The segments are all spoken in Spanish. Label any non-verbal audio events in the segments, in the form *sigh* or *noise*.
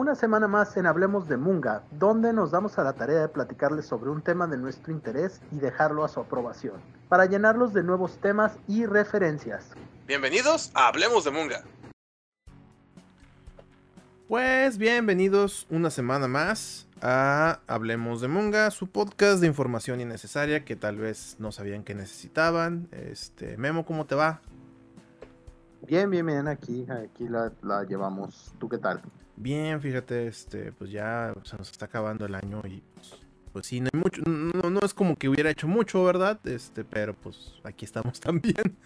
una semana más en Hablemos de Munga, donde nos damos a la tarea de platicarles sobre un tema de nuestro interés y dejarlo a su aprobación, para llenarlos de nuevos temas y referencias. Bienvenidos a Hablemos de Munga. Pues bienvenidos una semana más a Hablemos de Munga, su podcast de información innecesaria que tal vez no sabían que necesitaban. Este, Memo, ¿cómo te va? Bien, bien, bien, aquí, aquí la, llevamos. ¿Tú qué tal? Bien, fíjate, este, pues ya se nos está acabando el año y pues, pues sí, no hay mucho, no, no es como que hubiera hecho mucho, ¿verdad? Este, pero pues aquí estamos *laughs* también.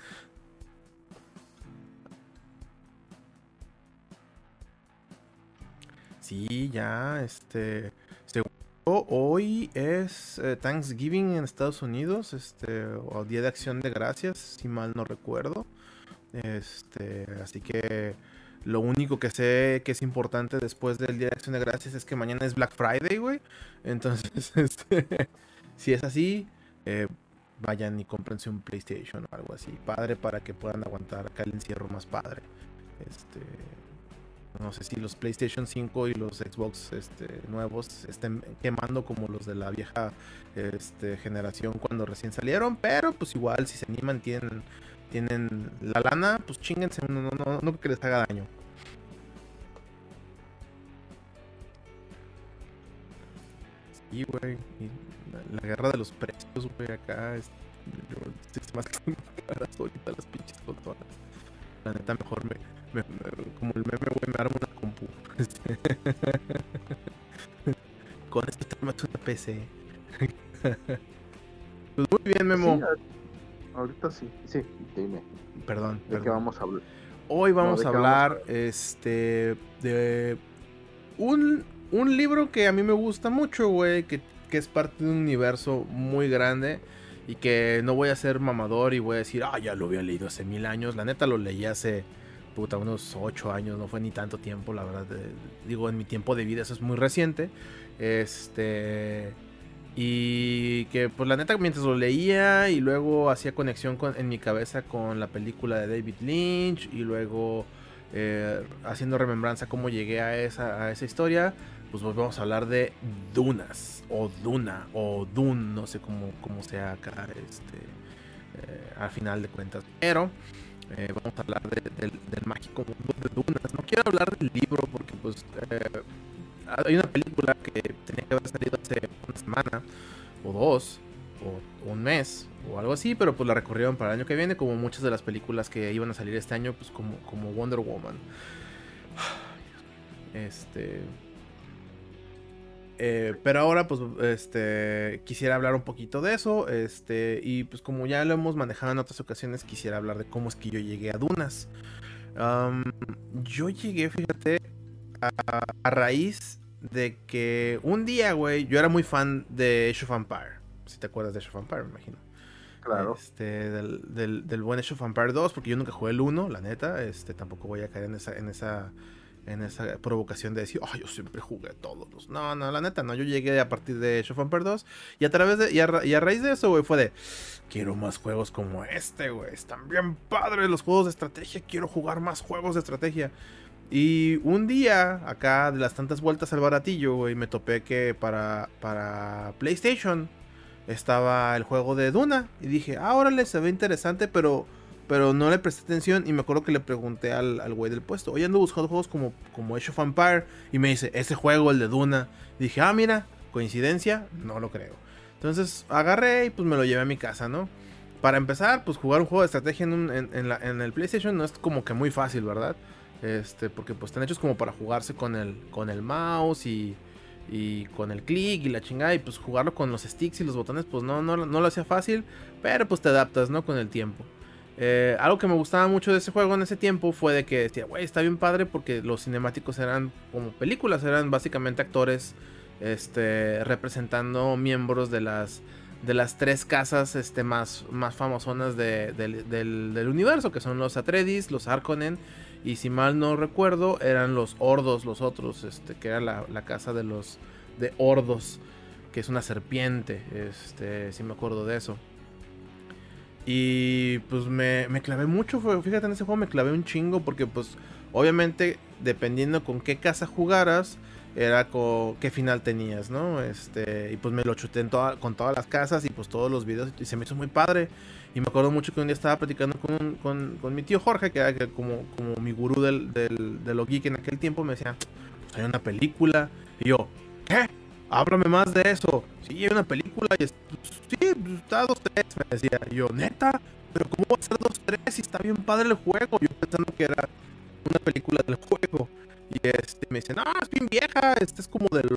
Sí, ya, este, hoy es eh, Thanksgiving en Estados Unidos, este, o Día de Acción de Gracias, si mal no recuerdo. Este, así que lo único que sé que es importante después del Día de Acción de Gracias es que mañana es Black Friday, güey. Entonces, *laughs* este, si es así, eh, vayan y cómprense un PlayStation o algo así, padre, para que puedan aguantar acá el encierro más padre. Este, no sé si los PlayStation 5 y los Xbox este, nuevos estén quemando como los de la vieja este, generación cuando recién salieron, pero pues igual si se animan tienen, tienen la lana, pues chinguense, no, no, no, no que les haga daño. Sí, güey, la, guerra de los precios, güey, acá es, yo, más caras ahorita las pinches consolas. La neta mejor me como el meme, güey, me armo una compu. *laughs* Con esto te armas una PC. *laughs* pues muy bien, Memo. Ahorita sí, sí, dime. Perdón. ¿De qué vamos a hablar? Hoy vamos a hablar este de un, un libro que a mí me gusta mucho, güey, que, que es parte de un universo muy grande y que no voy a ser mamador y voy a decir, ah, ya lo había leído hace mil años. La neta lo leí hace puta, unos 8 años, no fue ni tanto tiempo, la verdad. digo, en mi tiempo de vida, eso es muy reciente. Este. Y que, pues la neta, mientras lo leía y luego hacía conexión con, en mi cabeza con la película de David Lynch y luego eh, haciendo remembranza cómo llegué a esa, a esa historia, pues volvemos a hablar de Dunas, o Duna, o Dun, no sé cómo, cómo sea acá, este, eh, al final de cuentas. Pero eh, vamos a hablar del mágico mundo de Dunas. No quiero hablar del libro porque pues hay una película que tenía que haber salido hace una semana o dos o un mes o algo así, pero pues la recorrieron para el año que viene como muchas de las películas que iban a salir este año pues como, como Wonder Woman. *sighs* Este, eh, pero ahora, pues, este, quisiera hablar un poquito de eso. Este, y pues, como ya lo hemos manejado en otras ocasiones, quisiera hablar de cómo es que yo llegué a Dunas. yo llegué, fíjate, a, raíz de que un día, güey, yo era muy fan de Age of Empire. Si te acuerdas de Age of Empire, me imagino. Claro. Este, del, del, buen Age of Empire 2, porque yo nunca jugué el 1, la neta. Este, tampoco voy a caer en esa, en esa en esa provocación de decir, oh, yo siempre jugué todos los. No, no, la neta, no. Yo llegué a partir de Age of 2 y a través de. Y a, raíz de eso, güey, fue de. Quiero más juegos como este, güey. Están bien padres los juegos de estrategia. Quiero jugar más juegos de estrategia. Y un día, acá de las tantas vueltas al baratillo, güey, me topé que para, para PlayStation estaba el juego de Duna. Y dije, ah, órale, se ve interesante, pero pero no le presté atención y me acuerdo que le pregunté al, güey del puesto, oye, ando buscando juegos como, como Age of Empire. Y me dice, ese juego, el de Duna. dije, ah, mira, coincidencia, no lo creo. Entonces agarré y pues me lo llevé a mi casa, ¿no? Para empezar, pues jugar un juego de estrategia en, en, el PlayStation no es como que muy fácil, ¿verdad? Este, porque pues están hechos como para jugarse con el, con el mouse y, y con el click y la chingada. Y pues jugarlo con los sticks y los botones, pues no, no, no lo hacía fácil. Pero pues te adaptas, ¿no? Con el tiempo. Eh, algo que me gustaba mucho de ese juego en ese tiempo fue de que decía, güey, está bien padre porque los cinemáticos eran como películas, eran básicamente actores este, representando miembros de las, de las tres casas este, más, más famosonas del, universo, que son los Atreides, los Harkonnen y si mal no recuerdo eran los Ordos, los otros, este, que era la, la casa de los de Ordos, que es una serpiente, este, si me acuerdo de eso. Y pues me, me clavé mucho, fíjate en ese juego me clavé un chingo porque pues Obviamente, dependiendo con qué casa jugaras, era qué final tenías, ¿no? Este, y pues me lo chuté con todas las casas y pues todos los videos y se me hizo muy padre. Y me acuerdo mucho que un día estaba platicando con, con, mi tío Jorge, que era como, como mi gurú del, del, de lo geek en aquel tiempo, me decía, pues hay una película. Y yo, ¿qué? Háblame más de eso. Sí, hay una película y es, sí, está dos, tres, me decía. Y yo, neta, pero ¿cómo va a ser dos, tres si está bien padre el juego? Yo pensando que era una película del juego. Y este, me dice, no, es bien vieja, este es como del,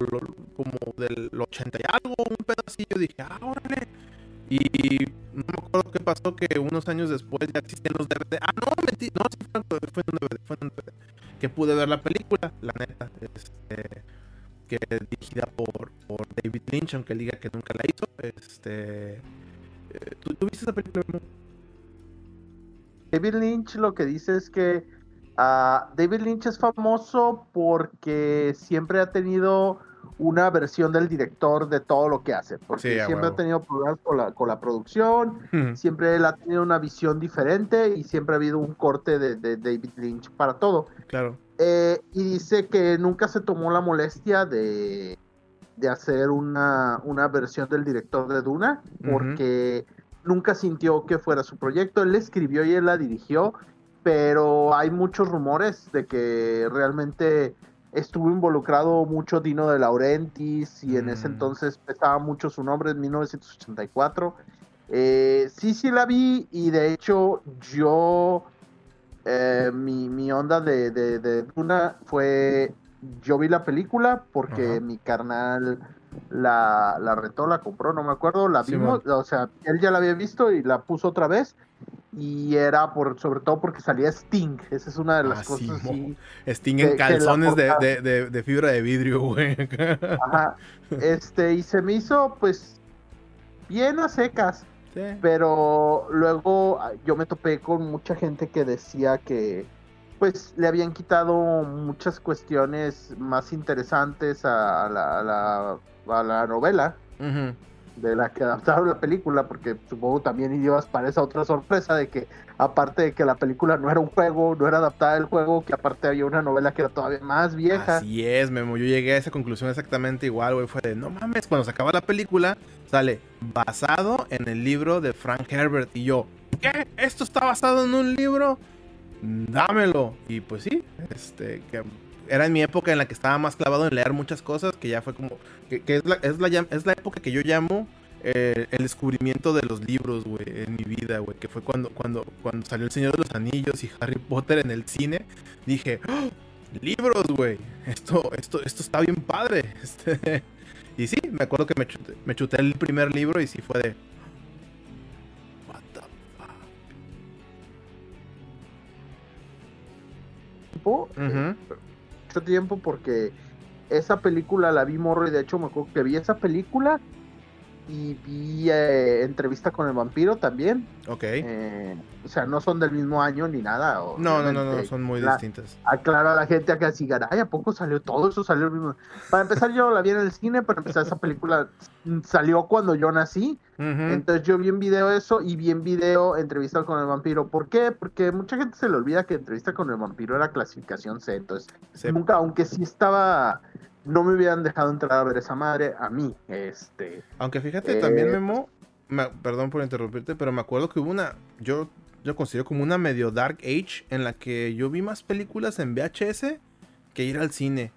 como del 80 y algo, un pedacillo. Dije, ah, órale. Y no me acuerdo qué pasó, que unos años después ya existían los DVD. Ah, no, mentí, no, sí fue, un DVD, fue un DVD. Que pude ver la película, la neta. Este, que dirigida por, por David Lynch, aunque él diga que nunca la hizo. Este, eh, ¿tú, viste esa película? David Lynch lo que dice es que uh, David Lynch es famoso porque siempre ha tenido una versión del director de todo lo que hace, porque siempre ha tenido problemas con la, con la producción, siempre él ha tenido una visión diferente y siempre ha habido un corte de, David Lynch para todo. Claro. Eh, y dice que nunca se tomó la molestia de, de hacer una, una, versión del director de Duna, porque nunca sintió que fuera su proyecto, él escribió y él la dirigió, pero hay muchos rumores de que realmente estuvo involucrado mucho Dino de Laurentiis y en ese mm. entonces pesaba mucho su nombre en 1984. Eh, sí, sí la vi y de hecho yo, eh, mi, onda de, de, Duna fue, yo vi la película porque mi carnal la, la retó, la compró, no me acuerdo, la vimos, o sea, él ya la había visto y la puso otra vez y era por sobre todo porque salía Sting. Esa es una de las ah, cosas. Sting en calzones de, fibra de vidrio, güey. Ajá. Este, y se me hizo, pues, bien a secas. Pero luego ah, yo me topé con mucha gente que decía que, pues, le habían quitado muchas cuestiones más interesantes a, la, a la, novela de la que adaptaron la película, porque supongo también ibas para esa otra sorpresa de que aparte de que la película no era un juego, no era adaptada del juego, que aparte había una novela que era todavía más vieja. Así es, Memo, yo llegué a esa conclusión exactamente igual, güey, fue de, no mames, cuando se acaba la película, sale basado en el libro de Frank Herbert y yo, ¿qué? ¿Esto está basado en un libro? Dámelo. Y pues sí, este, que era en mi época en la que estaba más clavado en leer muchas cosas, que ya fue como, que, es, la, es, la, es la época que yo llamo eh, el descubrimiento de los libros, güey, en mi vida, güey, que fue cuando, cuando, cuando salió El Señor de los Anillos y Harry Potter en el cine, dije, ¡Oh! libros, güey, esto, esto, esto está bien padre. *laughs* Este, y sí, me acuerdo que me chuté, me chuté el primer libro y sí fue de... What the fuck? mucho tiempo porque esa película la vi morro y de hecho me acuerdo que vi esa película y vi eh, entrevista con el vampiro también. Ok. Eh, o sea, no son del mismo año ni nada. No, no, no, no, son muy distintas. Aclaro a la gente acá así, ay, ¿a poco salió todo eso? Salió el mismo. Para empezar, yo la vi en el cine, para empezar, esa película *laughs* salió cuando yo nací. Entonces yo vi en video eso y vi en video entrevista con el vampiro. ¿Por qué? Porque mucha gente se le olvida que entrevista con el vampiro era clasificación C. Entonces, nunca, aunque sí estaba no me hubieran dejado entrar a ver esa madre a mí. Este. Aunque fíjate, también eh, Memo, perdón por interrumpirte, pero me acuerdo que hubo una, yo yo considero como una medio dark age en la que yo vi más películas en VHS que ir al cine,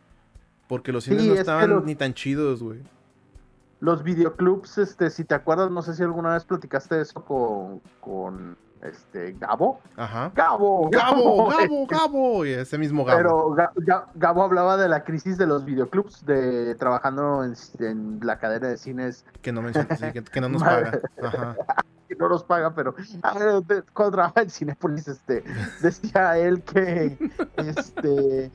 porque los cines no estaban ni tan chidos, güey. Los videoclubs, este, si te acuerdas, no sé si alguna vez platicaste eso con, con este, Gabo. Ajá. Gabo, Gabo, Gabo, Gabo, y ese mismo Gabo. Pero Gabo hablaba de la crisis de los videoclubs, de trabajando en, la cadena de cines. Que no que, no nos *laughs* paga. Ajá. que no nos paga, pero cuando trabajaba en Cinepolis, este, decía él que este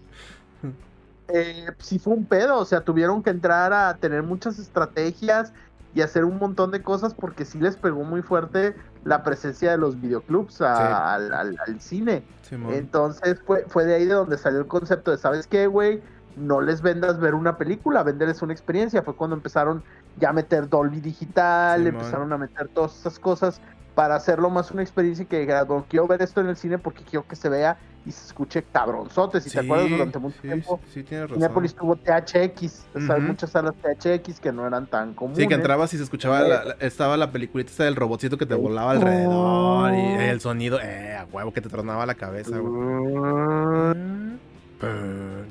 eh, sí fue un pedo, o sea, tuvieron que entrar a tener muchas estrategias y hacer un montón de cosas porque sí les pegó muy fuerte la presencia de los videoclubs al, cine. Entonces fue, fue de ahí de donde salió el concepto de, ¿sabes qué, güey? No les vendas ver una película, venderles una experiencia. Fue cuando empezaron ya a meter Dolby Digital, empezaron a meter todas esas cosas para hacerlo más una experiencia y que diga, quiero ver esto en el cine porque quiero que se vea y se escuche cabronzote. Si te acuerdas, durante mucho tiempo, sí, tienes razón. Cinepolis tuvo THX, o sea, muchas salas THX que no eran tan comunes. Sí, que entrabas y se escuchaba, la, estaba la peliculita esta del robotcito que te volaba alrededor y el sonido, eh, a huevo, que te tronaba la cabeza, güey.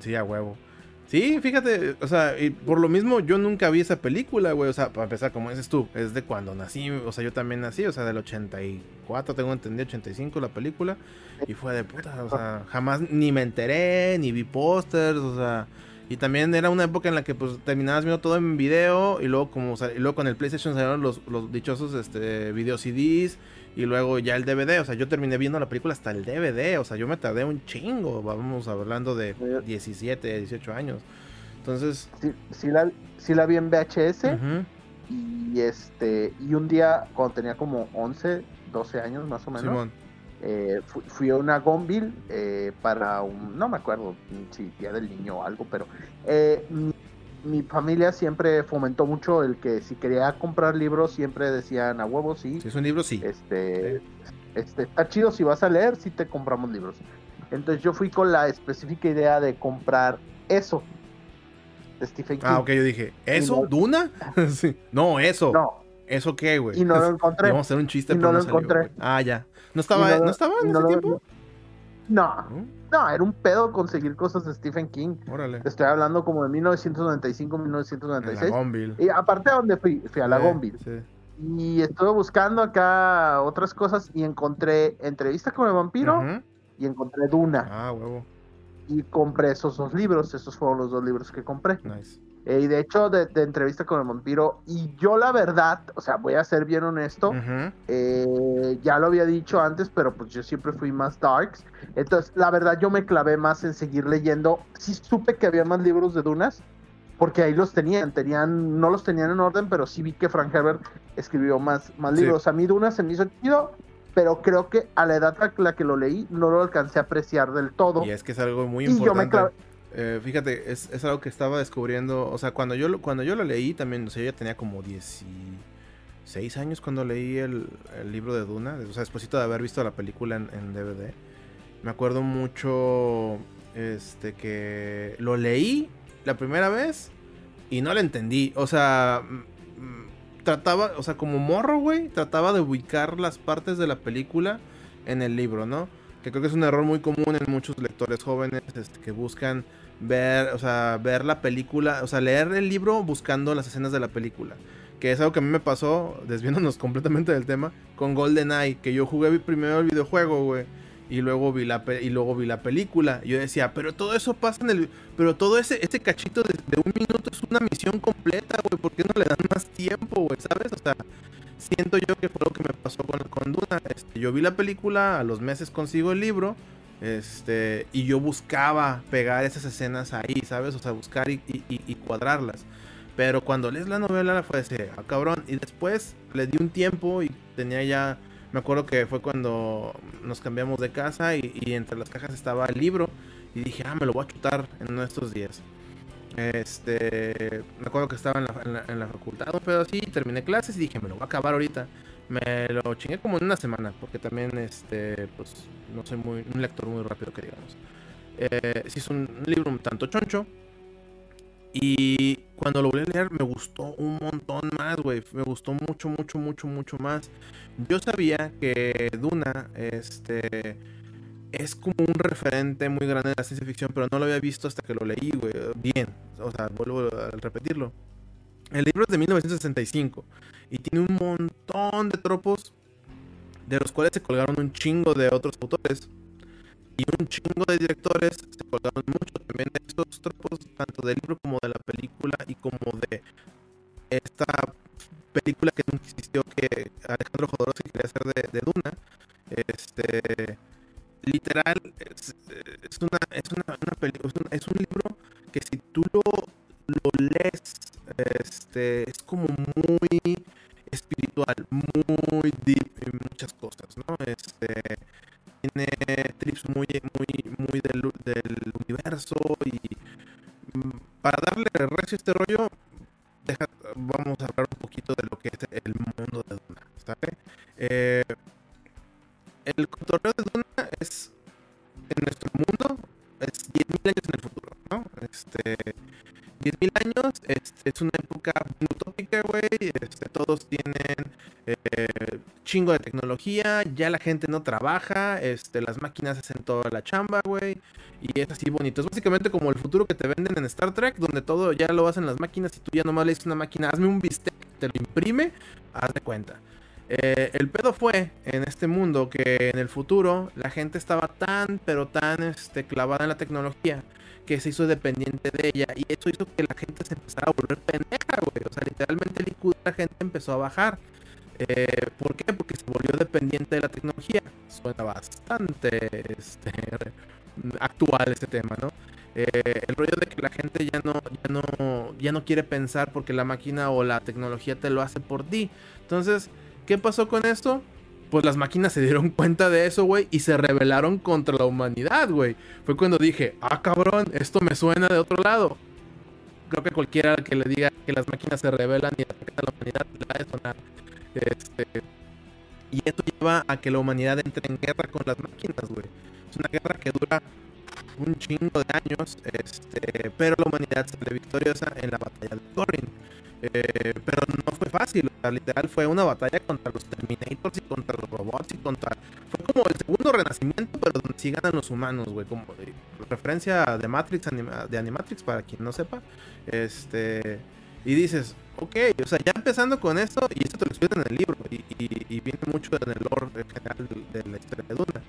Sí, a huevo. Sí, fíjate, o sea, y por lo mismo yo nunca vi esa película, güey. O sea, para empezar, como dices tú, es de cuando nací, o sea, yo también nací, o sea, del 84, tengo entendido, 85 la película. Y fue de puta, o sea, jamás ni me enteré, ni vi pósters, o sea. Y también era una época en la que pues terminabas viendo todo en video y luego como y luego con el PlayStation salieron los, los dichosos este video CDs y luego ya el DVD, o sea, yo terminé viendo la película hasta el DVD, o sea, yo me tardé un chingo, vamos hablando de 17, 18 años. Entonces... Sí, la, la vi en VHS y este y un día cuando tenía como 11, 12 años más o menos, eh, fui, a una Gonville eh, para un, no me acuerdo si Día del Niño o algo, pero eh, mi familia siempre fomentó mucho el que si quería comprar libros siempre decían a huevos sí. Si es un libro, sí. Este, este, está chido si vas a leer, sí te compramos libros. Entonces yo fui con la específica idea de comprar eso. De Stephen ah, King. Ah, ok, yo dije, ¿eso? ¿Duna? *laughs* sí. No, eso. No. ¿Eso qué, güey? Y no lo *laughs* encontré. vamos a hacer un chiste, pero no, lo encontré. Ah, ya. ¿No estaba, no, estaba en ese tiempo? No. No, era un pedo conseguir cosas de Stephen King. Órale. Estoy hablando como de 1995, 1996. Y aparte a donde fui, fui a la Gonville. Y estuve buscando acá otras cosas y encontré Entrevista con el vampiro y encontré Duna. Ah, huevo. Y compré esos dos libros, esos fueron los dos libros que compré. Nice. Eh, y de hecho, de, entrevista con el vampiro, y yo la verdad, o sea, voy a ser bien honesto, eh, ya lo había dicho antes, pero pues yo siempre fui más darks. Entonces, la verdad, yo me clavé más en seguir leyendo. Sí supe que había más libros de Dunas, porque ahí los tenían, tenían, no los tenían en orden, pero sí vi que Frank Herbert escribió más, más libros. A mí Dunas se me hizo chido, pero creo que a la edad a la que lo leí no lo alcancé a apreciar del todo. Y es que es algo muy importante. Y yo me clavé, eh, fíjate, es, es, algo que estaba descubriendo. O sea, cuando yo, cuando yo lo leí también, o sea, yo ya tenía como 16 años cuando leí el, libro de Duna. O sea, después de haber visto la película en, DVD. Me acuerdo mucho este que lo leí la primera vez y no lo entendí. O sea, trataba, o sea, como morro, güey, trataba de ubicar las partes de la película en el libro, ¿no? Que creo que es un error muy común en muchos lectores jóvenes este, que buscan ver, o sea, ver la película, o sea, leer el libro buscando las escenas de la película. Que es algo que a mí me pasó, *laughs* desviándonos completamente del tema, con GoldenEye, que yo jugué primero el videojuego, güey. Y luego vi la y luego vi la película. Y yo decía, pero todo eso pasa en el. Pero todo ese, ese cachito de, un minuto es una misión completa, güey. ¿Por qué no le dan más tiempo, güey? ¿Sabes? O sea, siento yo que fue lo que me pasó con, con Duna. Este, yo vi la película, a los meses consigo el libro. Este, y yo buscaba pegar esas escenas ahí, ¿sabes? O sea, buscar y, cuadrarlas. Pero cuando lees la novela fue ese, ah, cabrón. Y después le di un tiempo y tenía ya. Me acuerdo que fue cuando nos cambiamos de casa y, entre las cajas estaba el libro. Y dije, ah, me lo voy a chutar en uno de estos días. Este, me acuerdo que estaba en la, en la, facultad, pero así, terminé clases y dije, me lo voy a acabar ahorita. Me lo chingué como en una semana, porque también, este, pues, no soy muy, un lector muy rápido que digamos. Eh, sí es un libro un tanto choncho. Y cuando lo volví a leer me gustó un montón más, güey. Me gustó mucho, mucho, mucho, mucho más. Yo sabía que Duna, este, es como un referente muy grande de la ciencia ficción, pero no lo había visto hasta que lo leí, güey. Bien. O sea, vuelvo a repetirlo. El libro es de 1965 y tiene un montón de tropos de los cuales se colgaron un chingo de otros autores y un chingo de directores se colgaron mucho también de estos tropos, tanto del libro como de la película y como de esta película que nunca existió que Alejandro Jodorowsky quería hacer de, Duna. Este, literal, es, una, es, una, una es un libro que si tú lo, lo lees, este, es como muy espiritual, muy deep en muchas cosas, ¿no? Este tiene trips muy, muy, muy del, universo y mm, para darle recio a este rollo, vamos a hablar un poquito de lo que es el mundo de Duna. Eh, el cotorreo de Duna es en nuestro mundo es 10.000 años en el futuro, ¿no? Este, 10.000 años este, es una época utópica, güey. Este, todos tienen eh, chingo de tecnología, ya la gente no trabaja, este, las máquinas hacen toda la chamba, güey. Y es así bonito. Es básicamente como el futuro que te venden en Star Trek, donde todo ya lo hacen las máquinas y tú ya nomás le dices una máquina, hazme un bistec, te lo imprime, haz de cuenta. Eh, el pedo fue en este mundo que en el futuro la gente estaba tan, pero tan este, clavada en la tecnología que se hizo dependiente de ella y eso hizo que la gente se empezara a volver pendeja, güey. O sea, literalmente el IQ de la gente empezó a bajar. Eh, ¿Por qué? Porque se volvió dependiente de la tecnología. Suena bastante este, actual este tema, ¿no? Eh, el rollo de que la gente ya no, ya no, ya no quiere pensar porque la máquina o la tecnología te lo hace por ti. Entonces, ¿qué pasó con esto? Pues las máquinas se dieron cuenta de eso, güey, y se rebelaron contra la humanidad, güey. Fue cuando dije, ah, cabrón, esto me suena de otro lado. Creo que cualquiera que le diga que las máquinas se rebelan y atacan a la humanidad le va a sonar. Este, y esto lleva a que la humanidad entre en guerra con las máquinas, güey. Es una guerra que dura un chingo de años, este, pero la humanidad sale victoriosa en la batalla de Thorin. Eh, pero no fue fácil, literal fue una batalla contra los Terminators y contra los robots y contra... Fue como el segundo renacimiento, pero donde sí ganan los humanos, güey, como referencia de Matrix, de Animatrix, para quien no sepa. Este... Y dices, ok, o sea, ya empezando con esto, y esto te lo explican en el libro, y, viene mucho en el lore general de, la historia de Duna.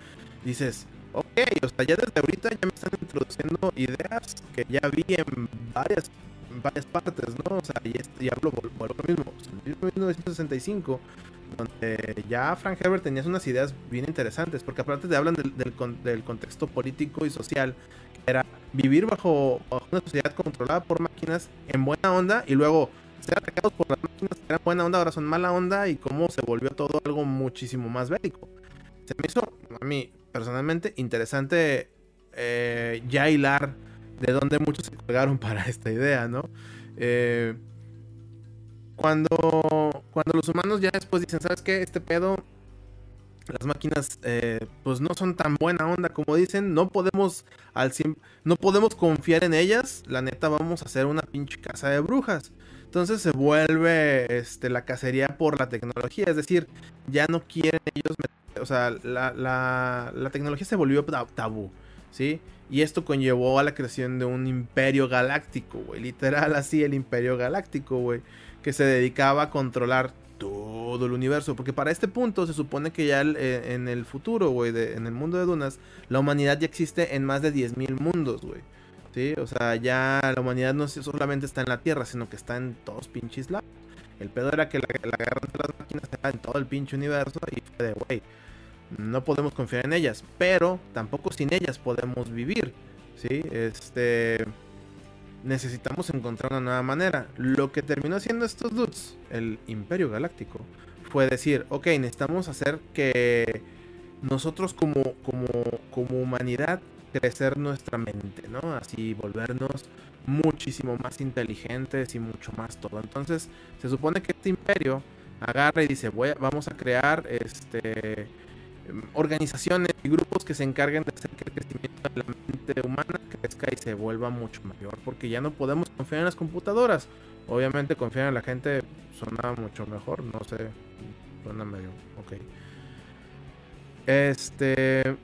Dices, ok, o sea, ya desde ahorita ya me están introduciendo ideas que ya vi en varias varias partes, ¿no? O sea, y, y hablo por, lo mismo. En 1965, donde ya Frank Herbert tenía unas ideas bien interesantes, porque aparte te hablan del, del, contexto político y social, que era vivir bajo, una sociedad controlada por máquinas en buena onda y luego ser atacados por las máquinas que eran buena onda, ahora son mala onda y cómo se volvió todo algo muchísimo más bélico. Se me hizo, a mí personalmente, interesante eh, ya hilar de donde muchos se colgaron *laughs* para esta idea, ¿no? Eh, cuando, cuando los humanos ya después dicen, ¿sabes qué? Este pedo, las máquinas eh, pues no son tan buena onda como dicen, no podemos, al no podemos confiar en ellas, la neta vamos a hacer una pinche casa de brujas. Entonces se vuelve este, la cacería por la tecnología, es decir, ya no quieren ellos, o sea, la, la, la tecnología se volvió tabú, ¿sí? Y esto conllevó a la creación de un imperio galáctico, güey. Literal así, el imperio galáctico, güey. Que se dedicaba a controlar todo el universo. Porque para este punto se supone que ya eh, en el futuro, güey, en el mundo de Dunas, la humanidad ya existe en más de 10.000 mundos, güey. ¿Sí? O sea, ya la humanidad no solamente está en la Tierra, sino que está en todos pinches lados. El pedo era que la, guerra entre las máquinas estaba en todo el pinche universo y fue de, güey no podemos confiar en ellas, pero tampoco sin ellas podemos vivir, ¿sí? Este necesitamos encontrar una nueva manera. Lo que terminó haciendo estos dudes, el Imperio Galáctico, fue decir, ok, necesitamos hacer que nosotros como, como, como humanidad crecer nuestra mente, ¿no? Así volvernos muchísimo más inteligentes y mucho más todo. Entonces, se supone que este imperio agarra y dice, voy vamos a crear este organizaciones y grupos que se encarguen de hacer que el crecimiento de la mente humana crezca y se vuelva mucho mayor, porque ya no podemos confiar en las computadoras. Obviamente confiar en la gente suena mucho mejor, no sé, suena medio, ok. Este,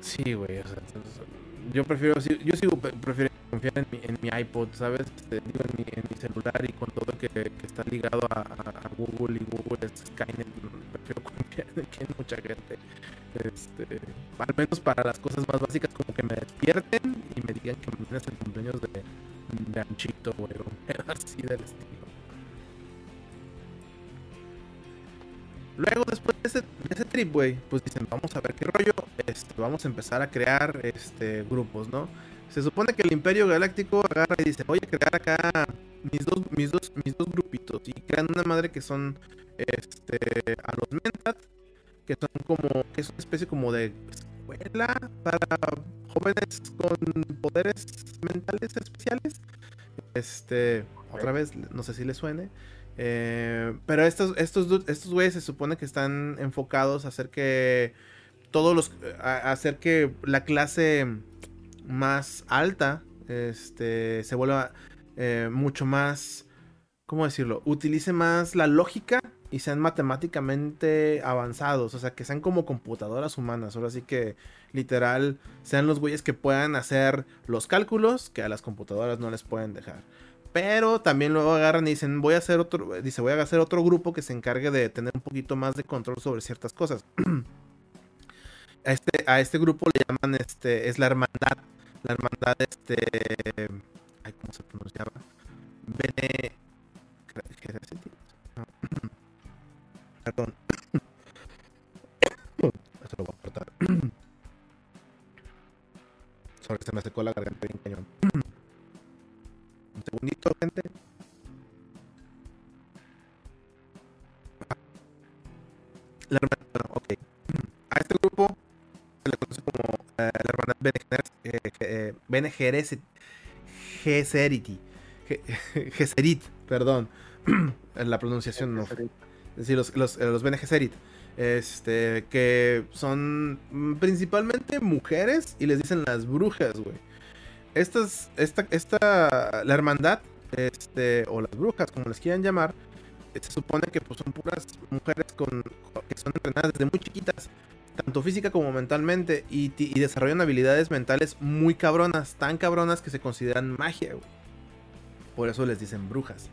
sí, güey, yo prefiero, yo sigo prefiriendo confiar en mi, en mi iPod, ¿sabes? Este, digo, en mi, en mi celular y con todo que, que está ligado a, Google y Google es Skynet, prefiero *laughs* confiar en que mucha gente. Este, al menos para las cosas más básicas, como que me despierten y me digan que mañana es el cumpleaños de, de Anchito, güey, *laughs* así del estilo. Luego, después de ese, de ese trip, güey, pues dicen, vamos a ver qué rollo, este, vamos a empezar a crear este, grupos, ¿no? Se supone que el Imperio Galáctico agarra y dice, voy a crear acá mis dos, mis dos, mis dos grupitos. Y crean una madre que son este, a los Mentat, que son como, que es una especie como de escuela para jóvenes con poderes mentales especiales. Este, otra vez, no sé si les suene. Eh, pero estos, estos, estos güeyes se supone que están enfocados a hacer que todos los. hacer que la clase más alta este, se vuelva eh, mucho más. ¿Cómo decirlo? Utilice más la lógica y sean matemáticamente avanzados. O sea, que sean como computadoras humanas. Ahora sí que, literal, sean los güeyes que puedan hacer los cálculos que a las computadoras no les pueden dejar. Pero también luego agarran y dicen, voy a hacer otro, dice, voy a hacer otro grupo que se encargue de tener un poquito más de control sobre ciertas cosas. *clears throat* a, este, a este grupo le llaman, este, es la hermandad. La hermandad, este, ay, ¿cómo se pronunciaba? Bene... Perdón. *coughs* Eso lo voy a cortar. *coughs* Sobre se me secó la garganta bien cañón. Un segundito, gente. La hermana, bueno, ok. A este grupo se le conoce como eh, la hermandad Bene Geseriti. *laughs* Geserit, perdón. *clears throat* la pronunciación no. Es decir, los, los, los Bene Geserit. Este, que son principalmente mujeres y les dicen las brujas, güey estas, esta, esta, la hermandad, este, o las brujas, como les quieran llamar, se supone que pues, son puras mujeres con, que son entrenadas desde muy chiquitas, tanto física como mentalmente, y, desarrollan habilidades mentales muy cabronas, tan cabronas que se consideran magia. Por eso les dicen brujas.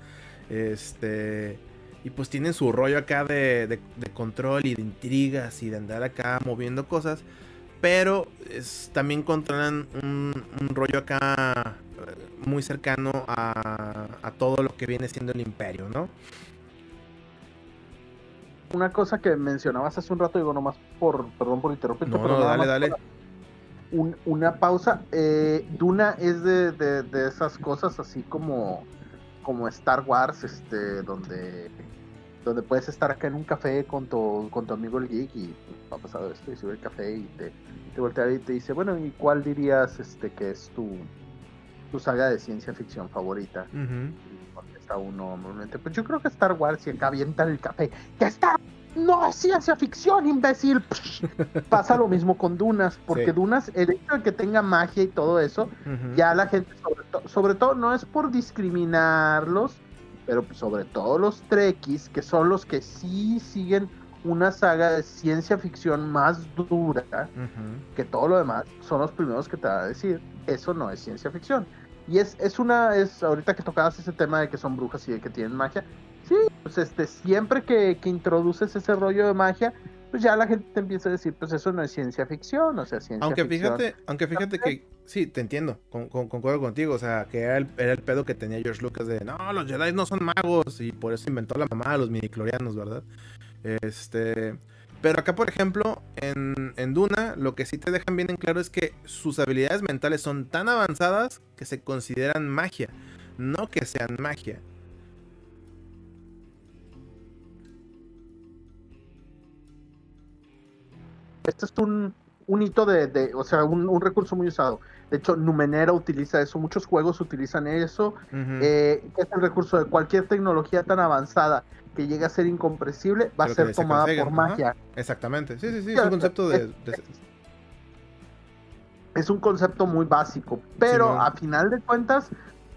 Este. Y pues tienen su rollo acá de, de control y de intrigas y de andar acá moviendo cosas pero también controlan un, rollo acá eh, muy cercano a, todo lo que viene siendo el imperio, ¿no? Una cosa que mencionabas hace un rato, digo nomás por, perdón por interrumpirte, pero dale, dale. una pausa. Eh, Duna es de, de, esas cosas así como, como Star Wars, este, donde donde puedes estar acá en un café con tu, con tu amigo el geek y pues, ha pasado esto y sube el café y te, te voltea y te dice, bueno, ¿y cuál dirías este que es tu, tu saga de ciencia ficción favorita? Está uno normalmente, pues yo creo que Star Wars y acá avientan el café, que está no es ciencia ficción, imbécil. *laughs* Pasa lo mismo con Dunas, porque Dunas, el hecho de que tenga magia y todo eso, ya la gente, sobre, sobre todo, no es por discriminarlos, pero sobre todo los Trekkies, que son los que sí siguen una saga de ciencia ficción más dura que todo lo demás, son los primeros que te van a decir, eso no es ciencia ficción. Y es, es una, es ahorita que tocabas ese tema de que son brujas y de que tienen magia, sí, pues este, siempre que, que introduces ese rollo de magia, pues ya la gente te empieza a decir, pues eso no es ciencia ficción, o sea, ciencia aunque Fíjate, aunque fíjate que, sí, te entiendo, con, concuerdo contigo, o sea, que era el, era el, pedo que tenía George Lucas de, no, los Jedi no son magos, y por eso inventó la mamá de los midiclorianos, ¿verdad? Este... Pero acá, por ejemplo, en, en, Duna, lo que sí te dejan bien en claro es que sus habilidades mentales son tan avanzadas que se consideran magia, no que sean magia. Este es un, un hito de, o sea, un, recurso muy usado. De hecho, Numenera utiliza eso, muchos juegos utilizan eso. Eh, es el recurso de cualquier tecnología tan avanzada que llegue a ser incomprensible, va a ser tomada por magia. Exactamente, sí, sí, sí, es un concepto de... Es, un concepto muy básico, pero a final de cuentas,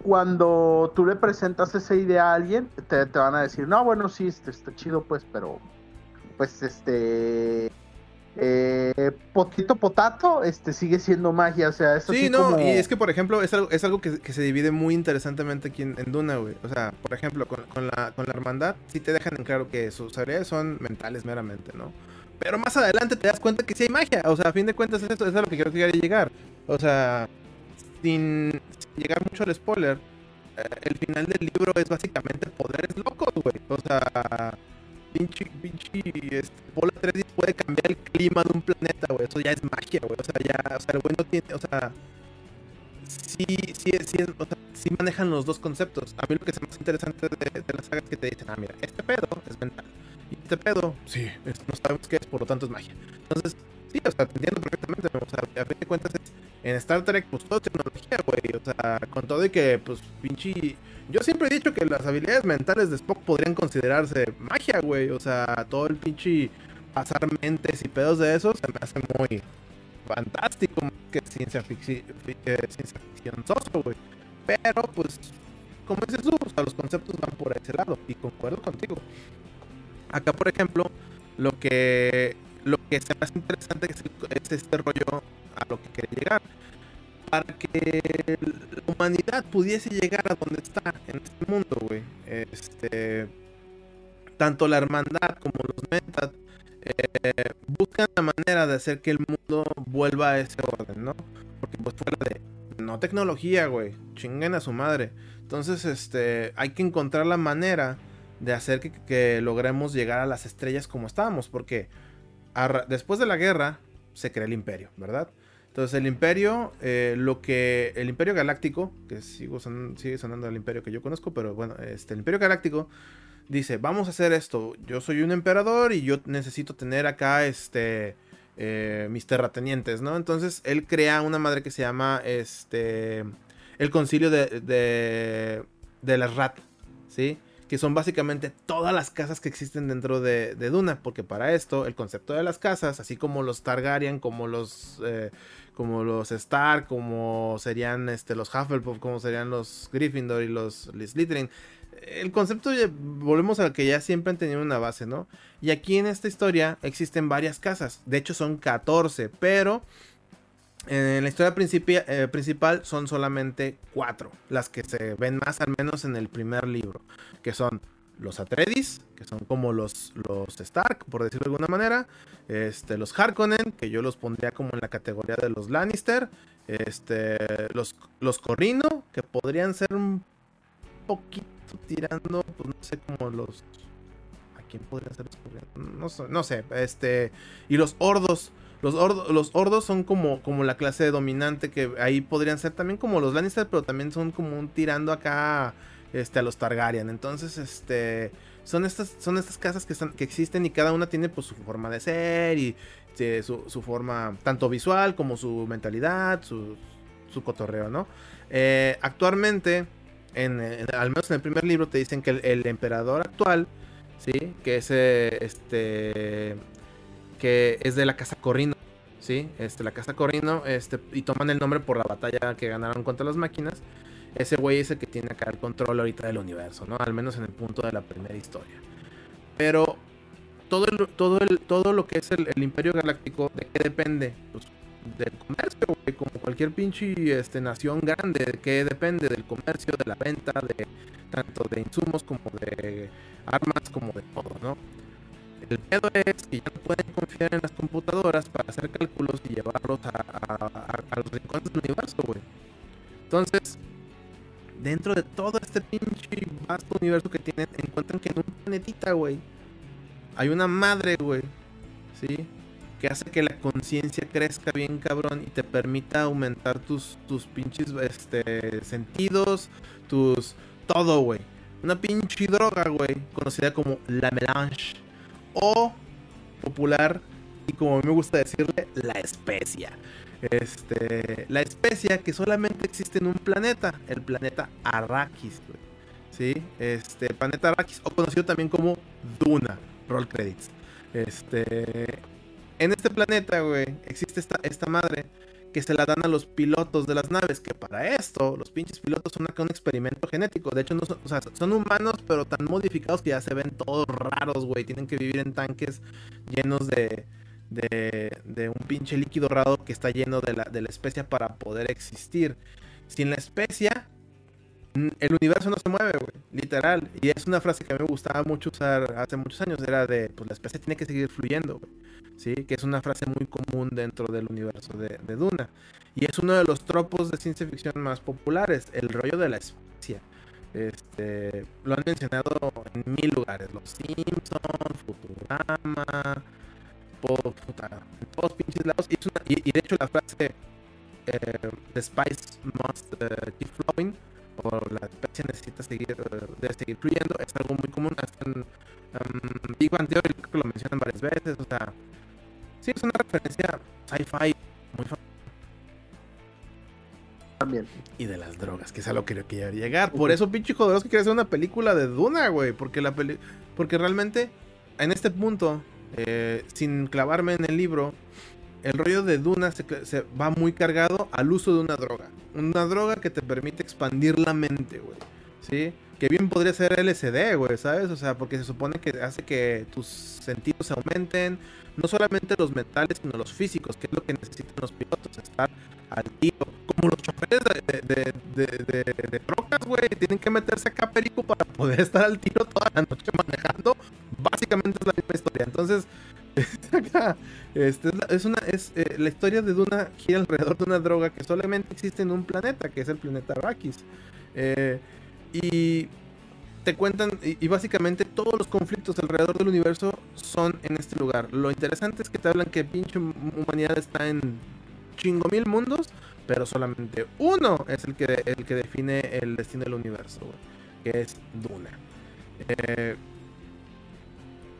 cuando tú le presentas esa idea a alguien, te, te van a decir, no, bueno, sí, este, está chido, pues, pero, pues, este eh, potito potato este sigue siendo magia, o sea, eso Sí, no, y es que por ejemplo es algo, es algo que, se divide muy interesantemente aquí en, Duna, güey. O sea, por ejemplo, con, la, con la hermandad sí te dejan en claro que sus habilidades son mentales meramente, ¿no? Pero más adelante te das cuenta que sí hay magia, o sea, a fin de cuentas eso es a lo que quiero llegar. O sea, sin, llegar mucho al spoiler, eh, el final del libro es básicamente poderes locos, güey. O sea pinche, pinche, este, bola 3 puede cambiar el clima de un planeta, güey. Eso ya es magia, güey. O sea, ya, o sea, el güey no tiene, o sea, sí, sí, sí, o sea, sí manejan los dos conceptos. A mí lo que es más interesante de, de las sagas es que te dicen, ah, mira, este pedo es mental. Y este pedo, sí, no sabemos qué es, por lo tanto es magia. Entonces, sí, o sea, te entiendo perfectamente, o sea, a fin de cuentas es, en Star Trek, pues todo es tecnología, güey. O sea, con todo y que, pues, pinche yo siempre he dicho que las habilidades mentales de Spock podrían considerarse magia, güey. O sea, todo el pinche pasar mentes y pedos de eso se me hace muy fantástico que ciencia ficción, ciencia ficción soso, güey. Pero, pues, como dices tú, o sea, los conceptos van por ese lado y concuerdo contigo. Acá, por ejemplo, lo que lo que se me hace interesante es, este rollo a lo que quiere llegar. Para que la humanidad pudiese llegar a donde está en este mundo, güey. Este, tanto la hermandad como los metas eh, buscan la manera de hacer que el mundo vuelva a ese orden, ¿no? Porque pues fuera de no tecnología, güey, chinguen a su madre. Entonces, este, hay que encontrar la manera de hacer que, logremos llegar a las estrellas como estábamos, porque después de la guerra se crea el imperio, ¿verdad? Entonces el imperio, eh, lo que el imperio galáctico, que sigo sigue sonando el imperio que yo conozco, pero bueno, este, el imperio galáctico dice, vamos a hacer esto, yo soy un emperador y yo necesito tener acá, este, eh, mis terratenientes, ¿no? Entonces él crea una madre que se llama, este, el concilio de, de, de las Rat, ¿sí? Que son básicamente todas las casas que existen dentro de, Duna, porque para esto el concepto de las casas, así como los Targaryen, como los eh, como los Stark, como serían este, los Hufflepuff, como serían los Gryffindor y los Slytherin, el concepto volvemos al que ya siempre han tenido una base, ¿no? Y aquí en esta historia existen varias casas, de hecho son 14, pero en la historia eh, principal son solamente cuatro, las que se ven más al menos en el primer libro, que son los Atreides, que son como los, los Stark, por decirlo de alguna manera, este, los Harkonnen, que yo los pondría como en la categoría de los Lannister, este, los, los Corrino, que podrían ser un poquito tirando, pues no sé, como los... ¿A quién podrían ser los Corrino? No, sé, este, y los Ordos, los, los Ordos son como, como la clase dominante que ahí podrían ser también como los Lannister, pero también son como un tirando acá este, a los Targaryen. Entonces, este, son estas, son estas casas que, están, que existen y cada una tiene pues su forma de ser y este, su, forma tanto visual como su mentalidad, su, su cotorreo, ¿no? Eh, actualmente, en, al menos en el primer libro te dicen que el, emperador actual, ¿sí? Que es eh, este que es de la casa Corrino, ¿sí? Este, la casa Corrino, este, y toman el nombre por la batalla que ganaron contra las máquinas. Ese güey es el que tiene acá el control ahorita del universo, ¿no? Al menos en el punto de la primera historia. Pero todo, el, todo, el, todo lo que es el, Imperio Galáctico, ¿de qué depende? Pues del comercio, güey, como cualquier pinche este, nación grande, ¿de qué depende? Del comercio, de la venta, de tanto de insumos como de armas, como de todo, ¿no? El miedo es que ya no pueden confiar en las computadoras para hacer cálculos y llevarlos a, los rincones del universo, güey. Entonces, dentro de todo este pinche vasto universo que tienen, encuentran que en un planetita, güey, hay una madre, güey, ¿sí? Que hace que la conciencia crezca bien cabrón y te permita aumentar tus, tus pinches este, sentidos, tus... todo, güey. Una pinche droga, güey, conocida como la melange o popular y como me gusta decirle, la especia. Este, la especia que solamente existe en un planeta, el planeta Arrakis, ¿sí? Este, planeta Arrakis, o conocido también como Duna, roll credits. Este, en este planeta, güey, existe esta, esta madre que se la dan a los pilotos de las naves, que para esto los pinches pilotos son acá un experimento genético. De hecho, no son, o sea, son humanos, pero tan modificados que ya se ven todos raros, güey. Tienen que vivir en tanques llenos de, de, de un pinche líquido raro que está lleno de la, de la especia para poder existir. Sin la especia, el universo no se mueve, güey, literal. Y es una frase que me gustaba mucho usar hace muchos años, era de, pues la especie tiene que seguir fluyendo, güey. ¿sí? Que es una frase muy común dentro del universo de, Duna. Y es uno de los tropos de ciencia ficción más populares, el rollo de la especie. Este, lo han mencionado en mil lugares, Los Simpsons, Futurama, en todos pinches lados. Y, de hecho la frase eh, The Spice must uh, keep flowing o la especie necesita seguir, eh, debe seguir fluyendo, es algo muy común. Hasta en um, Big Bang Theory creo que lo mencionan varias veces, o sea, Sí, es una referencia sci-fi muy También. Y de las drogas, que es a lo que yo quería llegar. Por eso, pinche que quiere hacer una película de Duna, güey. Porque la peli porque realmente, en este punto, eh, sin clavarme en el libro, el rollo de Duna se, va muy cargado al uso de una droga. Una droga que te permite expandir la mente, güey. ¿Sí? Que bien podría ser LSD, güey, ¿sabes? O sea, porque se supone que hace que tus sentidos aumenten, no solamente los mentales, sino los físicos, que es lo que necesitan los pilotos, estar al tiro. Como los choferes de, de, trocas, güey, tienen que meterse acá perico para poder *laughs* estar al tiro toda la noche manejando. Básicamente es la. Entonces, *laughs* acá, este, es, una, es eh, la historia de Duna gira alrededor de una droga que solamente existe en un planeta, que es el planeta Arrakis. Eh, y te cuentan, y, básicamente todos los conflictos alrededor del universo son en este lugar. Lo interesante es que te hablan que pinche humanidad está en chingo mil mundos, pero solamente uno es el que, el que define el destino del universo, que es Duna. Eh,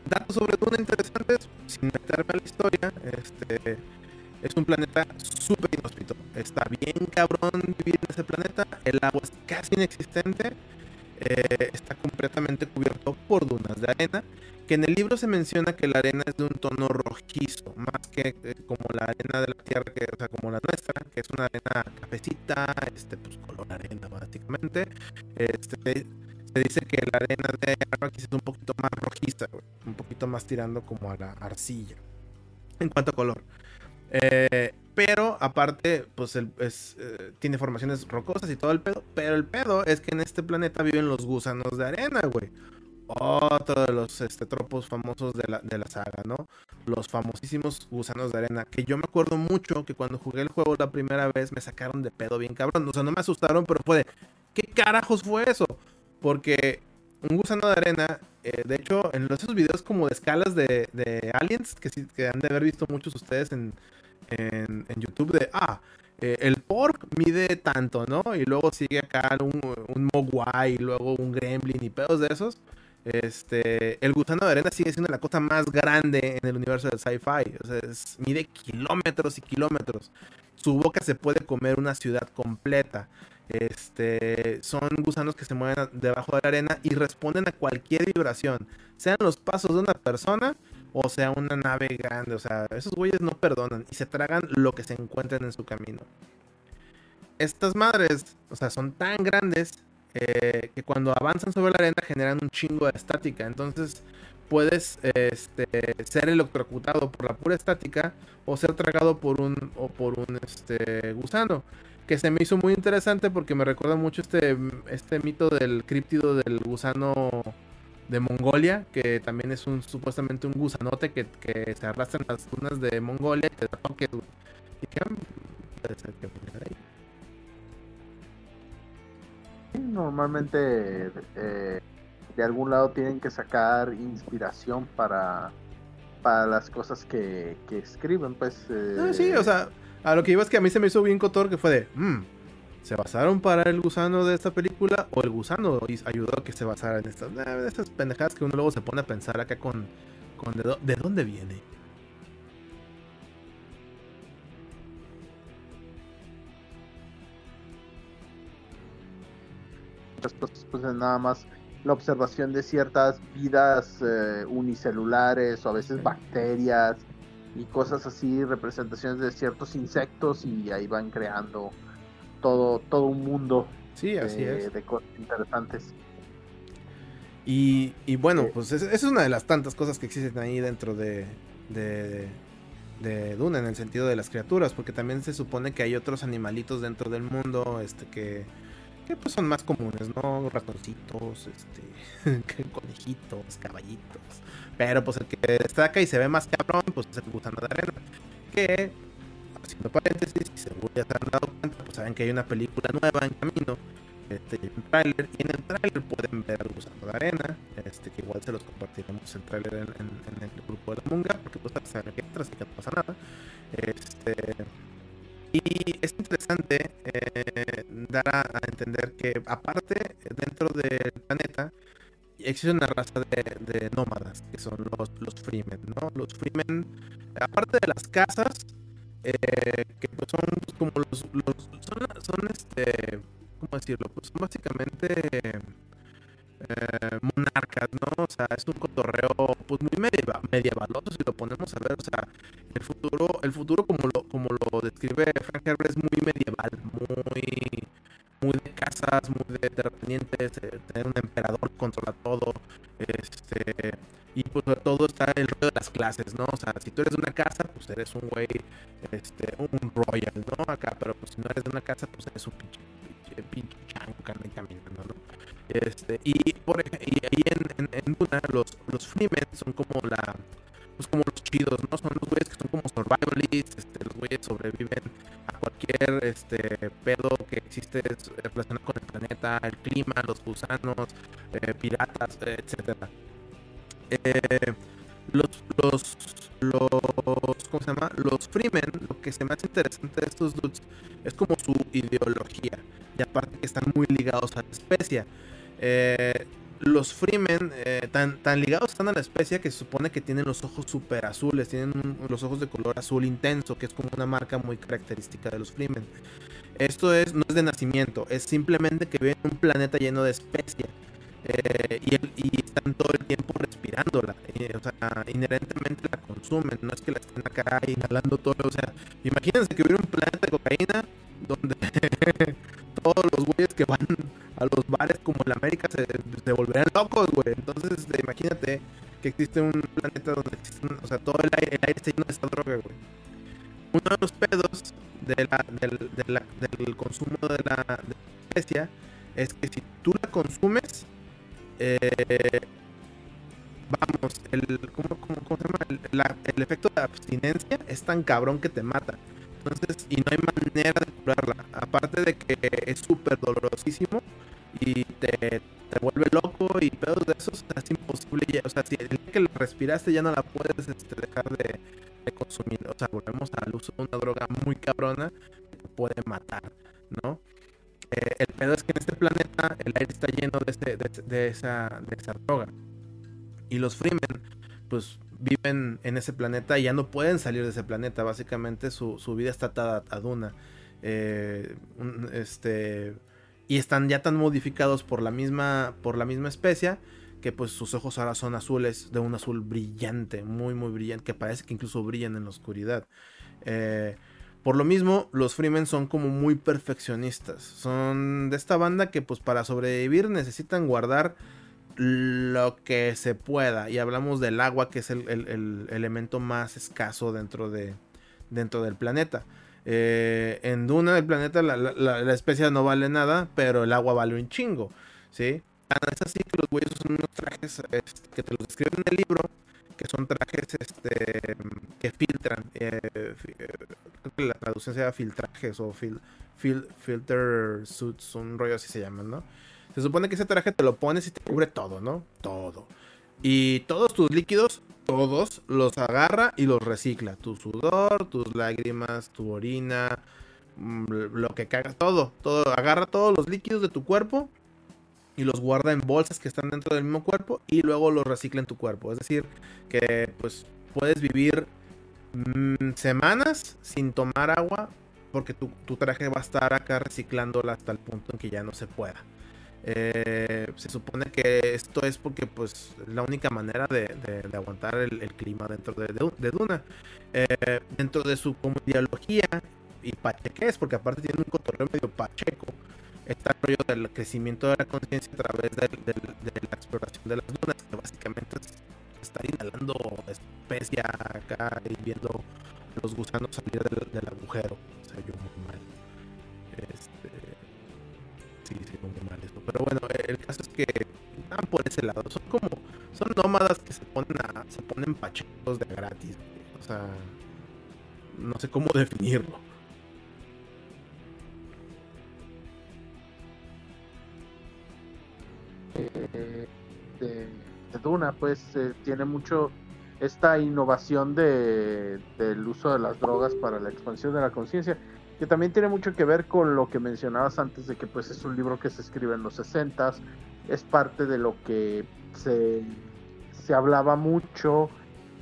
datos sobre Duna interesantes, sin meterme a la historia, este, es un planeta súper inhóspito. Está bien cabrón vivir en ese planeta, el agua es casi inexistente eh, está completamente cubierto por dunas de arena, que en el libro se menciona que la arena es de un tono rojizo, más que eh, como la arena de la tierra, que, o sea, como la nuestra, que es una arena cafecita, este, pues color arena básicamente. Este, se dice que la arena de Arrakis es un poquito más rojiza, un poquito más tirando como a la arcilla, en cuanto a color. Eh, pero aparte, pues es, eh, tiene formaciones rocosas y todo el pedo. Pero el pedo es que en este planeta viven los gusanos de arena, güey. Otro de los este, tropos famosos de la, de la saga, ¿no? Los famosísimos gusanos de arena. Que yo me acuerdo mucho que cuando jugué el juego la primera vez me sacaron de pedo bien cabrón. O sea, no me asustaron, pero fue de, ¿qué carajos fue eso? Porque un gusano de arena, eh, de hecho, en esos videos como de escalas de, aliens, que, han de haber visto muchos ustedes en, en, YouTube de, ah, eh, el pork mide tanto, ¿no? Y luego sigue acá un, un mogwai, y luego un gremlin y pedos de esos. Este, el gusano de arena sigue siendo la cosa más grande en el universo del sci-fi. O sea, mide kilómetros y kilómetros. Su boca se puede comer una ciudad completa. Este, son gusanos que se mueven debajo de la arena y responden a cualquier vibración. Sean los pasos de una persona o sea una nave grande. O sea, esos güeyes no perdonan y se tragan lo que se encuentren en su camino. Estas madres, o sea, son tan grandes eh, que cuando avanzan sobre la arena generan un chingo de estática. Entonces puedes este, ser electrocutado por la pura estática o ser tragado por un, o por un este, gusano. Que se me hizo muy interesante porque me recuerda mucho este, este mito del críptido del gusano de Mongolia, que también es un supuestamente un gusanote que, que se arrastra en las dunas de Mongolia y te da toques, ¿Y qué puede ser que ahí? Normalmente eh, de algún lado tienen que sacar inspiración para, para las cosas que, que escriben, pues. Eh... sí, o sea, a lo que iba es que a mí se me hizo bien cotor que fue de, mmm, ¿Se basaron para el gusano de esta película o el gusano ayudó a que se basara en estas, eh, estas pendejadas que uno luego se pone a pensar acá con, con de, dónde viene? pues nada más la observación de ciertas vidas eh, unicelulares o a veces bacterias y cosas así, representaciones de ciertos insectos y ahí van creando todo, todo un mundo sí, así de, de cosas interesantes. Y, y bueno, pues esa es una de las tantas cosas que existen ahí dentro de, de, de, Duna, en el sentido de las criaturas, porque también se supone que hay otros animalitos dentro del mundo este, que, que pues son más comunes, ¿no? Ratoncitos, este, *laughs* conejitos, caballitos. Pero pues el que destaca y se ve más cabrón, pues es el gusano de arena. Que haciendo paréntesis, y seguro ya se han dado cuenta, pues saben que hay una película nueva en camino, este, un tráiler, y en el tráiler pueden ver al gusano de arena, este, que igual se los compartiremos el tráiler en, el grupo de la Munga, porque pues saben que entra, así que no pasa nada. Este, y es interesante eh, dar a, entender que aparte dentro del planeta existe una raza de, nómadas que son los, los freemen, ¿no? Los freemen, aparte de las casas, eh, que pues son pues, como los, son, son, este, ¿cómo decirlo? Pues son básicamente eh, marcas, ¿no? O sea, es un cotorreo pues muy medieval, medievaloso si lo ponemos a ver, o sea, el futuro, el futuro como lo, como lo describe Frank Herbert es muy medieval, muy, muy de casas, muy de terratenientes, tener un emperador que controla todo, este, y pues sobre todo está el rollo de las clases, ¿no? O sea, si tú eres de una casa, pues eres un güey, este, un royal, ¿no? Acá, pero pues si no eres de una casa, pues eres un pinche, pinche, pinche chango caminando, ¿no? Este, y, por, y ahí en, en, Duna, los, los Freemen son como la. Pues como los chidos, ¿no? Son los güeyes que son como survivalists, este, los güeyes sobreviven cualquier este, pedo que existe relacionado con el planeta, el clima, los gusanos, eh, piratas, etcétera. Eh, los, los, los, ¿cómo se llama? Los Freemen, lo que se me hace interesante de estos dudes es como su ideología. Y aparte que están muy ligados a la especie. Eh, los Freemen eh, tan, tan ligados están a la especie que se supone que tienen los ojos super azules, tienen los ojos de color azul intenso, que es como una marca muy característica de los Freemen. Esto es, no es de nacimiento, es simplemente que viven en un planeta lleno de especia. Eh, y, están todo el tiempo respirándola, o sea, inherentemente la consumen, no es que la estén acá inhalando todo, o sea, imagínense que hubiera un planeta de cocaína donde *laughs* todos los güeyes que van a los bares como en América se, volverían locos, güey. Entonces, este, imagínate que existe un planeta donde existe, o sea, todo el aire, el aire está lleno de esta droga, güey. Uno de los pedos de la, del, del consumo de la, de es que si tú la consumes, eh, vamos, el, ¿cómo, cómo, cómo se llama? El, el, efecto de abstinencia es tan cabrón que te mata. Entonces, y no hay manera de curarla. Aparte de que es súper dolorosísimo y te, te, vuelve loco y pedos de esos, es imposible. o sea, si el día que la respiraste ya no la puedes este, dejar de, consumir. O sea, volvemos al uso de una droga muy cabrona que te puede matar, ¿no? Eh, el pedo es que en este planeta el aire está lleno de, este, de, esa, de esa droga. Y los Freemen, pues viven en ese planeta y ya no pueden salir de ese planeta. Básicamente su, vida está atada a Duna. Eh, este, y están ya tan modificados por la misma, por la misma especie que pues sus ojos ahora son azules, de un azul brillante, muy muy brillante, que parece que incluso brillan en la oscuridad. Eh, por lo mismo, los Freemen son como muy perfeccionistas. Son de esta banda que pues para sobrevivir necesitan guardar lo que se pueda. Y hablamos del agua, que es el, elemento más escaso dentro, de, dentro del planeta. Eh, en Duna del planeta la, la, especie no vale nada, pero el agua vale un chingo. ¿sí? Es así que los güeyes son unos trajes este, que te los describen en el libro, que son trajes este, que filtran. Eh, creo que la traducción sea filtrajes o fil, filter suits, un rollo así se llaman, ¿no? Se supone que ese traje te lo pones y te cubre todo, ¿no? Todo. Y todos tus líquidos, todos, los agarra y los recicla. Tu sudor, tus lágrimas, tu orina, mm, lo que caga, todo, todo. Agarra todos los líquidos de tu cuerpo y los guarda en bolsas que están dentro del mismo cuerpo y luego los recicla en tu cuerpo. Es decir, que pues puedes vivir mm, semanas sin tomar agua porque tu, tu traje va a estar acá reciclándola hasta el punto en que ya no se pueda. Eh, se supone que esto es porque pues la única manera de, aguantar el, clima dentro de, Duna. Eh, dentro de su como ideología y pacheques, porque aparte tiene un cotorreo medio pacheco, está el rollo del crecimiento de la conciencia a través de, la exploración de las dunas, que básicamente es estar inhalando especia acá y viendo los gusanos salir del, agujero. O sea, yo pero bueno, el caso es que van por ese lado. Son como, son nómadas que se ponen a, se ponen pachecos de gratis. O sea, no sé cómo *laughs* definirlo. Eh, de, Duna, pues eh, tiene mucho esta innovación de, del uso de las drogas para la expansión de la conciencia que también tiene mucho que ver con lo que mencionabas antes de que pues es un libro que se escribe en los 60 es parte de lo que se, se hablaba mucho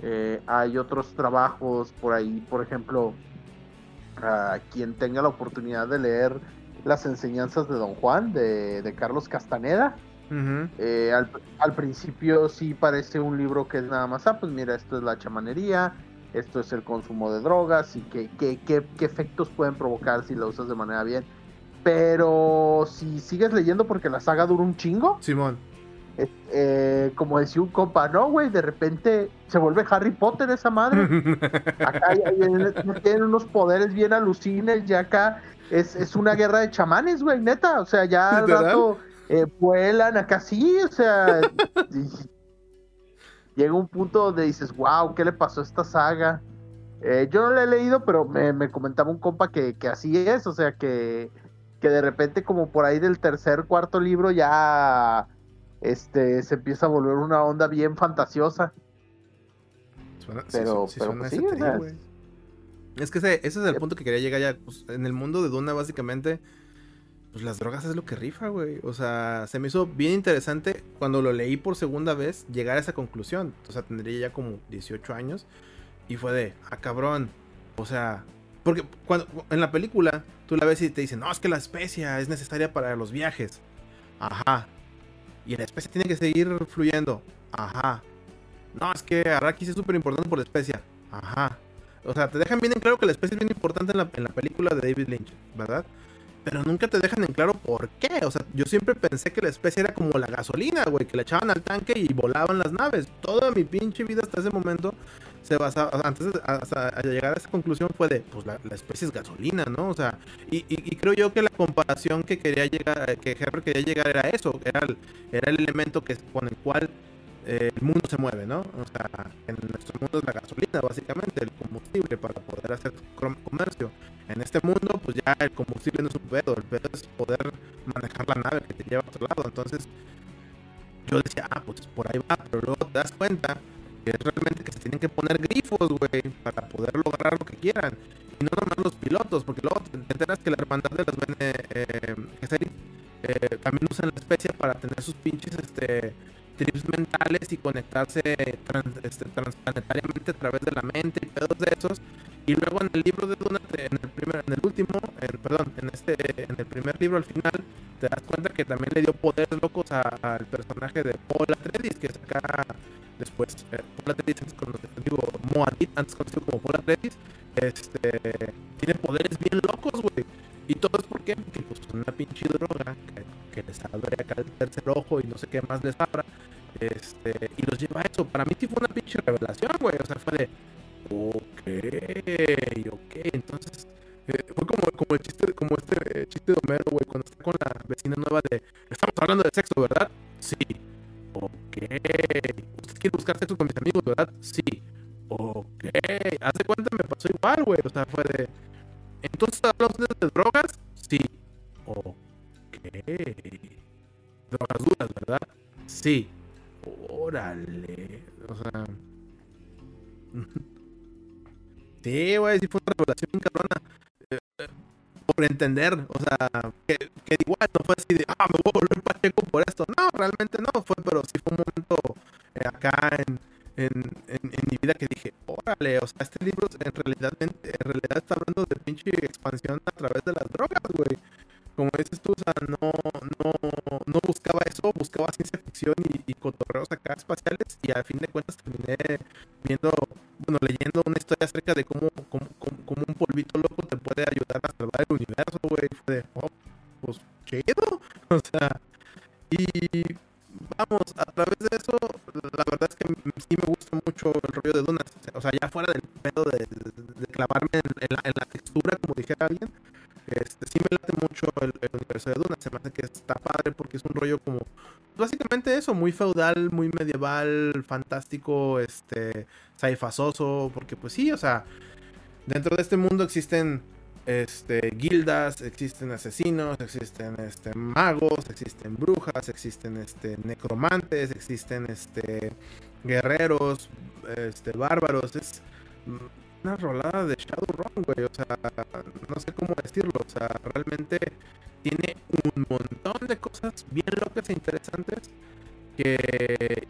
eh, hay otros trabajos por ahí por ejemplo a quien tenga la oportunidad de leer las enseñanzas de Don Juan de, Carlos Castaneda Eh, al, principio sí parece un libro que es nada más, ah, pues mira, esto es la chamanería, esto es el consumo de drogas y qué, qué, qué, qué efectos pueden provocar si lo usas de manera bien. Pero si sigues leyendo porque la saga dura un chingo. Simón. Eh, como decía un compa, no, güey, de repente se vuelve Harry Potter esa madre. *laughs* acá tienen unos poderes bien alucines, ya acá es, es una guerra de chamanes, güey, neta. O sea, ya al rato eh, vuelan acá sí, o sea. *laughs* llega un punto donde dices, wow, ¿qué le pasó a esta saga? Eh, yo no la he leído, pero me, me comentaba un compa que, que, así es, o sea, que, que de repente como por ahí del tercer, cuarto libro ya este, se empieza a volver una onda bien fantasiosa. pero, pero pues sí, es que ese, es el punto que quería llegar ya. Pues, en el mundo de Duna, básicamente, pues las drogas es lo que rifa, güey. O sea, se me hizo bien interesante cuando lo leí por segunda vez llegar a esa conclusión. O sea, tendría ya como 18 años. Y fue de, ah, cabrón. O sea, porque cuando en la película tú la ves y te dicen, no, es que la especia es necesaria para los viajes. Ajá. Y la especie tiene que seguir fluyendo. Ajá. No, es que Arrakis es súper importante por la especia. Ajá. O sea, te dejan bien en claro que la especie es bien importante en la, en la película de David Lynch, ¿verdad? Pero nunca te dejan en claro por qué. O sea, yo siempre pensé que la especie era como la gasolina, güey, que le echaban al tanque y volaban las naves. Toda mi pinche vida hasta ese momento se basaba, antes de, llegar a esa conclusión fue de, pues la, especie es gasolina, ¿no? O sea, y, y, creo yo que la comparación que quería llegar, que Herbert quería llegar era eso, era el, era el elemento que, con el cual eh, el mundo se mueve, ¿no? O sea, en nuestro mundo es la gasolina, básicamente, el combustible para poder hacer comercio. En este mundo, pues ya el combustible no es un pedo, el pedo es poder manejar la nave que te lleva a otro lado. Entonces, yo decía, ah, pues por ahí va, pero luego te das cuenta que es realmente que se tienen que poner grifos, güey, para poder lograr lo que quieran. Y no nomás los pilotos, porque luego te enteras que la hermandad de las Bene eh, eh, también usan la especie para tener sus pinches este, trips mentales y conectarse este, transplanetariamente a través de la mente y pedos de esos. Y luego en el libro de Duna, en el primer, en el último, perdón, en este, en el primer libro al final, te das cuenta que también le dio poderes locos al personaje de Paul Atreides, que es acá después, eh, Paul Atreides, digo, Moadit, antes conocido como Paul Atreides, este, tiene poderes bien locos, güey. Y todo es porque, porque pues una pinche droga que, que les abre acá el tercer ojo y no sé qué más les abra, revelación, güey. O sea, fue de, ok, ok, entonces eh, fue como, como el chiste, como este eh, chiste de Homero, güey, cuando está con la vecina nueva de, estamos hablando de sexo, ¿verdad? Sí. Ok. ¿Usted quiere buscar sexo con mis amigos, verdad? Sí. Ok. Hace cuenta me pasó igual, güey. O sea, fue de, entonces hablamos de drogas? Sí. Ok. Drogas duras, ¿verdad? Sí. Órale. O sea. *laughs* Sí, güey, sí fue una revelación bien cabrona. Eh, por entender, o sea, que, igual no fue así de, ah, me voy a volver pacheco por esto. No, realmente no fue, pero sí fue un momento eh, acá en, en, en, mi vida que dije, órale, o sea, este libro en realidad, en realidad está hablando de pinche expansión a través de las drogas, güey como dices tú, o sea, no, no, no buscaba eso, buscaba ciencia ficción y, y, cotorreos acá espaciales y al fin de cuentas terminé viendo, bueno, leyendo una historia acerca de cómo, cómo, cómo, un polvito loco te puede ayudar a salvar el universo, güey. Fue de, oh, pues chido, *laughs* o sea, y vamos, a través de eso, la verdad es que sí me gusta mucho el rollo de Dunas, o sea, ya fuera del pedo de, clavarme en, la, en la textura, como dijera alguien, este, sí me late mucho el, universo de Duna. Se me hace que está padre porque es un rollo como. Básicamente eso, muy feudal, muy medieval, fantástico, este. saifazoso. Porque, pues sí, o sea. Dentro de este mundo existen este, guildas, existen asesinos, existen este, magos, existen brujas, existen este, necromantes, existen este, guerreros, este, bárbaros. Es una rolada de Shadowrun, güey. O sea, no sé cómo decirlo. O sea, realmente tiene un montón de cosas bien locas e interesantes que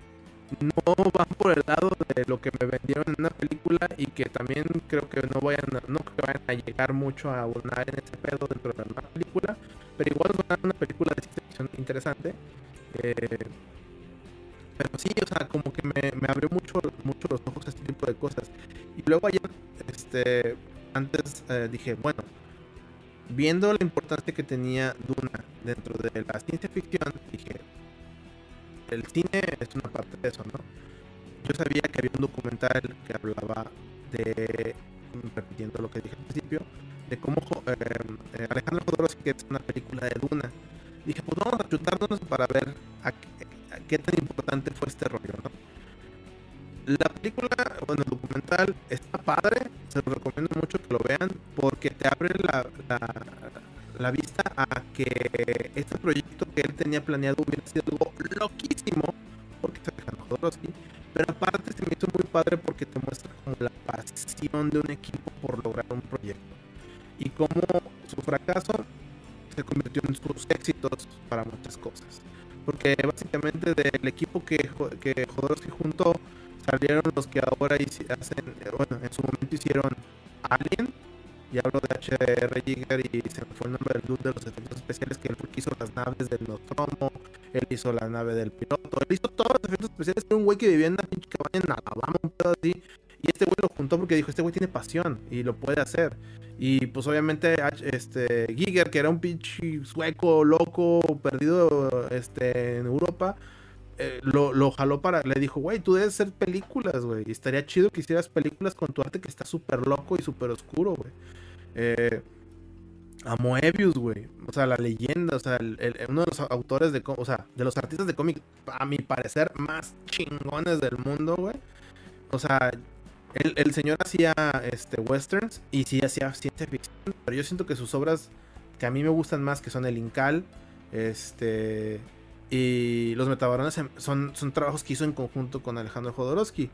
no van por el lado de lo que me vendieron en una película y que también creo que no vayan a, no que vayan a llegar mucho a abonar en ese pedo dentro de una película, pero igual es una película de ciencia ficción interesante. Eh, pero sí, o sea, como que me, abrió mucho, mucho los ojos a este tipo de cosas. Luego ayer, este, antes eh, dije, bueno, viendo la importancia que tenía Duna dentro de la ciencia ficción, dije, el cine es una parte de eso, ¿no? Yo sabía que había un documental que hablaba de, repitiendo lo que dije al principio, de cómo eh, eh, Alejandro Jodorowsky es una película de Duna. Dije, pues vamos a chutarnos para ver a, qué tan importante fue este rollo, ¿no? La película, bueno, el documental está padre, se lo recomiendo mucho que lo vean porque te abre la, la, vista a que este proyecto que él tenía planeado hubiera sido algo loquísimo, porque está dejando Jodorowsky, pero aparte se me hizo muy padre porque te muestra como la pasión de un equipo por lograr un proyecto y cómo su fracaso se convirtió en sus éxitos para muchas cosas. Porque básicamente del equipo que, que Jodorowsky juntó salieron los que ahora hacen, bueno, en su momento hicieron Alien, y hablo de H.R. Giger y se me fue el nombre del dude de los efectos especiales que él hizo las naves del Nostromo, él hizo la nave del piloto, él hizo todos los efectos especiales, era un güey que vivía en una pinche cabaña en Alabama, un pedo así, y este güey lo juntó porque dijo, este güey tiene pasión y lo puede hacer. Y pues obviamente este Giger, que era un pinche sueco, loco, perdido este, en Europa, eh, lo, jaló para. Le dijo, güey, tú debes hacer películas, güey. Estaría chido que hicieras películas con tu arte que está súper loco y súper oscuro, güey. Eh, a Moebius, güey. O sea, la leyenda, o sea, uno de los autores de. O sea, de los artistas de cómic, a mi parecer, más chingones del mundo, güey. O sea, el, el, señor hacía este, westerns y sí hacía ciencia ficción, pero yo siento que sus obras que a mí me gustan más, que son El Incal, este y los metabarones son, son trabajos que hizo en conjunto con Alejandro Jodorowsky.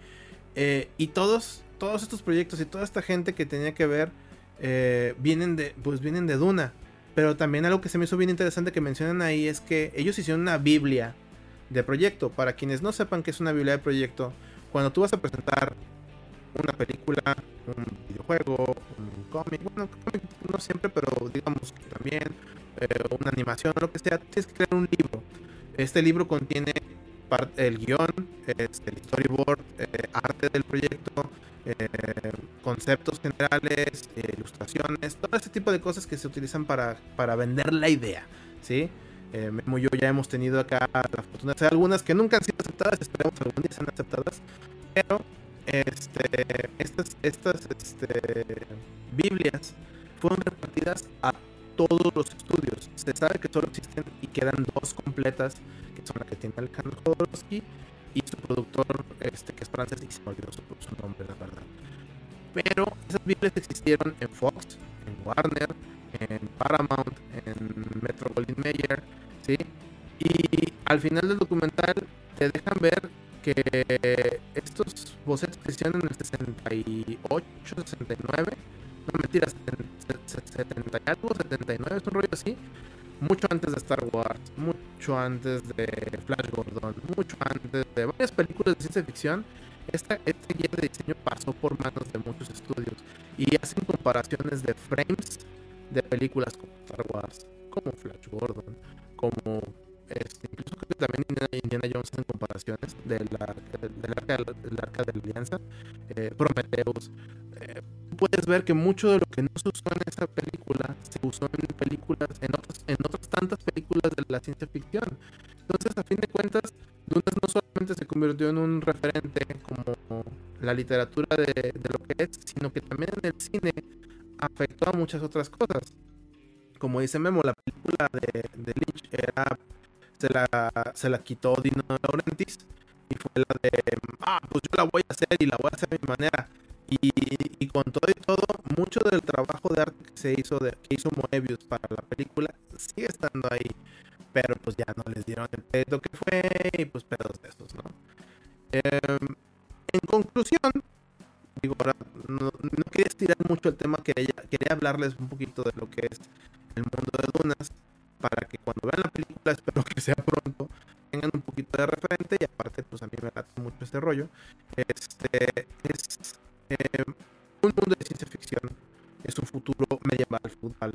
Eh, y todos, todos estos proyectos y toda esta gente que tenía que ver eh, vienen, de, pues vienen de Duna. Pero también algo que se me hizo bien interesante que mencionan ahí es que ellos hicieron una Biblia de proyecto. Para quienes no sepan qué es una Biblia de proyecto, cuando tú vas a presentar una película, un videojuego, un cómic, bueno, no siempre, pero digamos que también eh, una animación lo que sea, tienes que crear un libro. Este libro contiene el guion, este, el storyboard, eh, arte del proyecto, eh, conceptos generales, eh, ilustraciones, todo ese tipo de cosas que se utilizan para, para vender la idea. ¿sí? Memo y yo ya hemos tenido acá la fortuna de algunas que nunca han sido aceptadas, esperemos algún día sean aceptadas, pero este, estas, estas este, Biblias fueron repartidas a todos los estudios. Se sabe que solo existen y quedan dos completas, que son la que tiene Alejandro Jodorowsky y su productor, este, que es francés, y se me olvidó su, nombre, la verdad. Pero esas Biblias existieron en Fox, en Warner, en Paramount, en Metro Goldwyn Mayer, ¿sí? Y al final del documental te dejan ver que estos bocetos que hicieron en el 68, 69, no mentiras, 70 y algo, 79, es un rollo así. Mucho antes de Star Wars, mucho antes de Flash Gordon, mucho antes de varias películas de ciencia ficción. Esta, este guía de diseño pasó por manos de muchos estudios y hacen comparaciones de frames de películas como Star Wars, como Flash Gordon, como este, incluso creo que también Indiana, Jones en comparaciones del, del, arca, del arca de la alianza, eh, Prometheus. Eh, puedes ver que mucho de lo que no se usó en esa película se usó en películas, en otras, en otras tantas películas de la ciencia ficción. Entonces, a fin de cuentas, Dunas no solamente se convirtió en un referente como la literatura de, lo que es, sino que también en el cine afectó a muchas otras cosas. Como dice Memo, la película de, Lynch era se la, se la quitó Dino Laurentiis y fue la de, ah, pues yo la voy a hacer y la voy a hacer de mi manera. Y, con todo y todo, mucho del trabajo de arte que se hizo, de, que hizo Moebius para la película, sigue estando ahí. Pero pues ya no les dieron el pedo que fue y pues pedos de esos, ¿no? Em, en conclusión, digo, ahora no, no, quería estirar mucho el tema, quería, quería hablarles un poquito de lo que es el mundo de Dunas para que cuando vean la película, *laughs* espero que sea pronto, tengan un poquito de referente y aparte pues a mí me late mucho este rollo. Este es eh, un mundo de ciencia ficción, es un futuro medieval, feudal,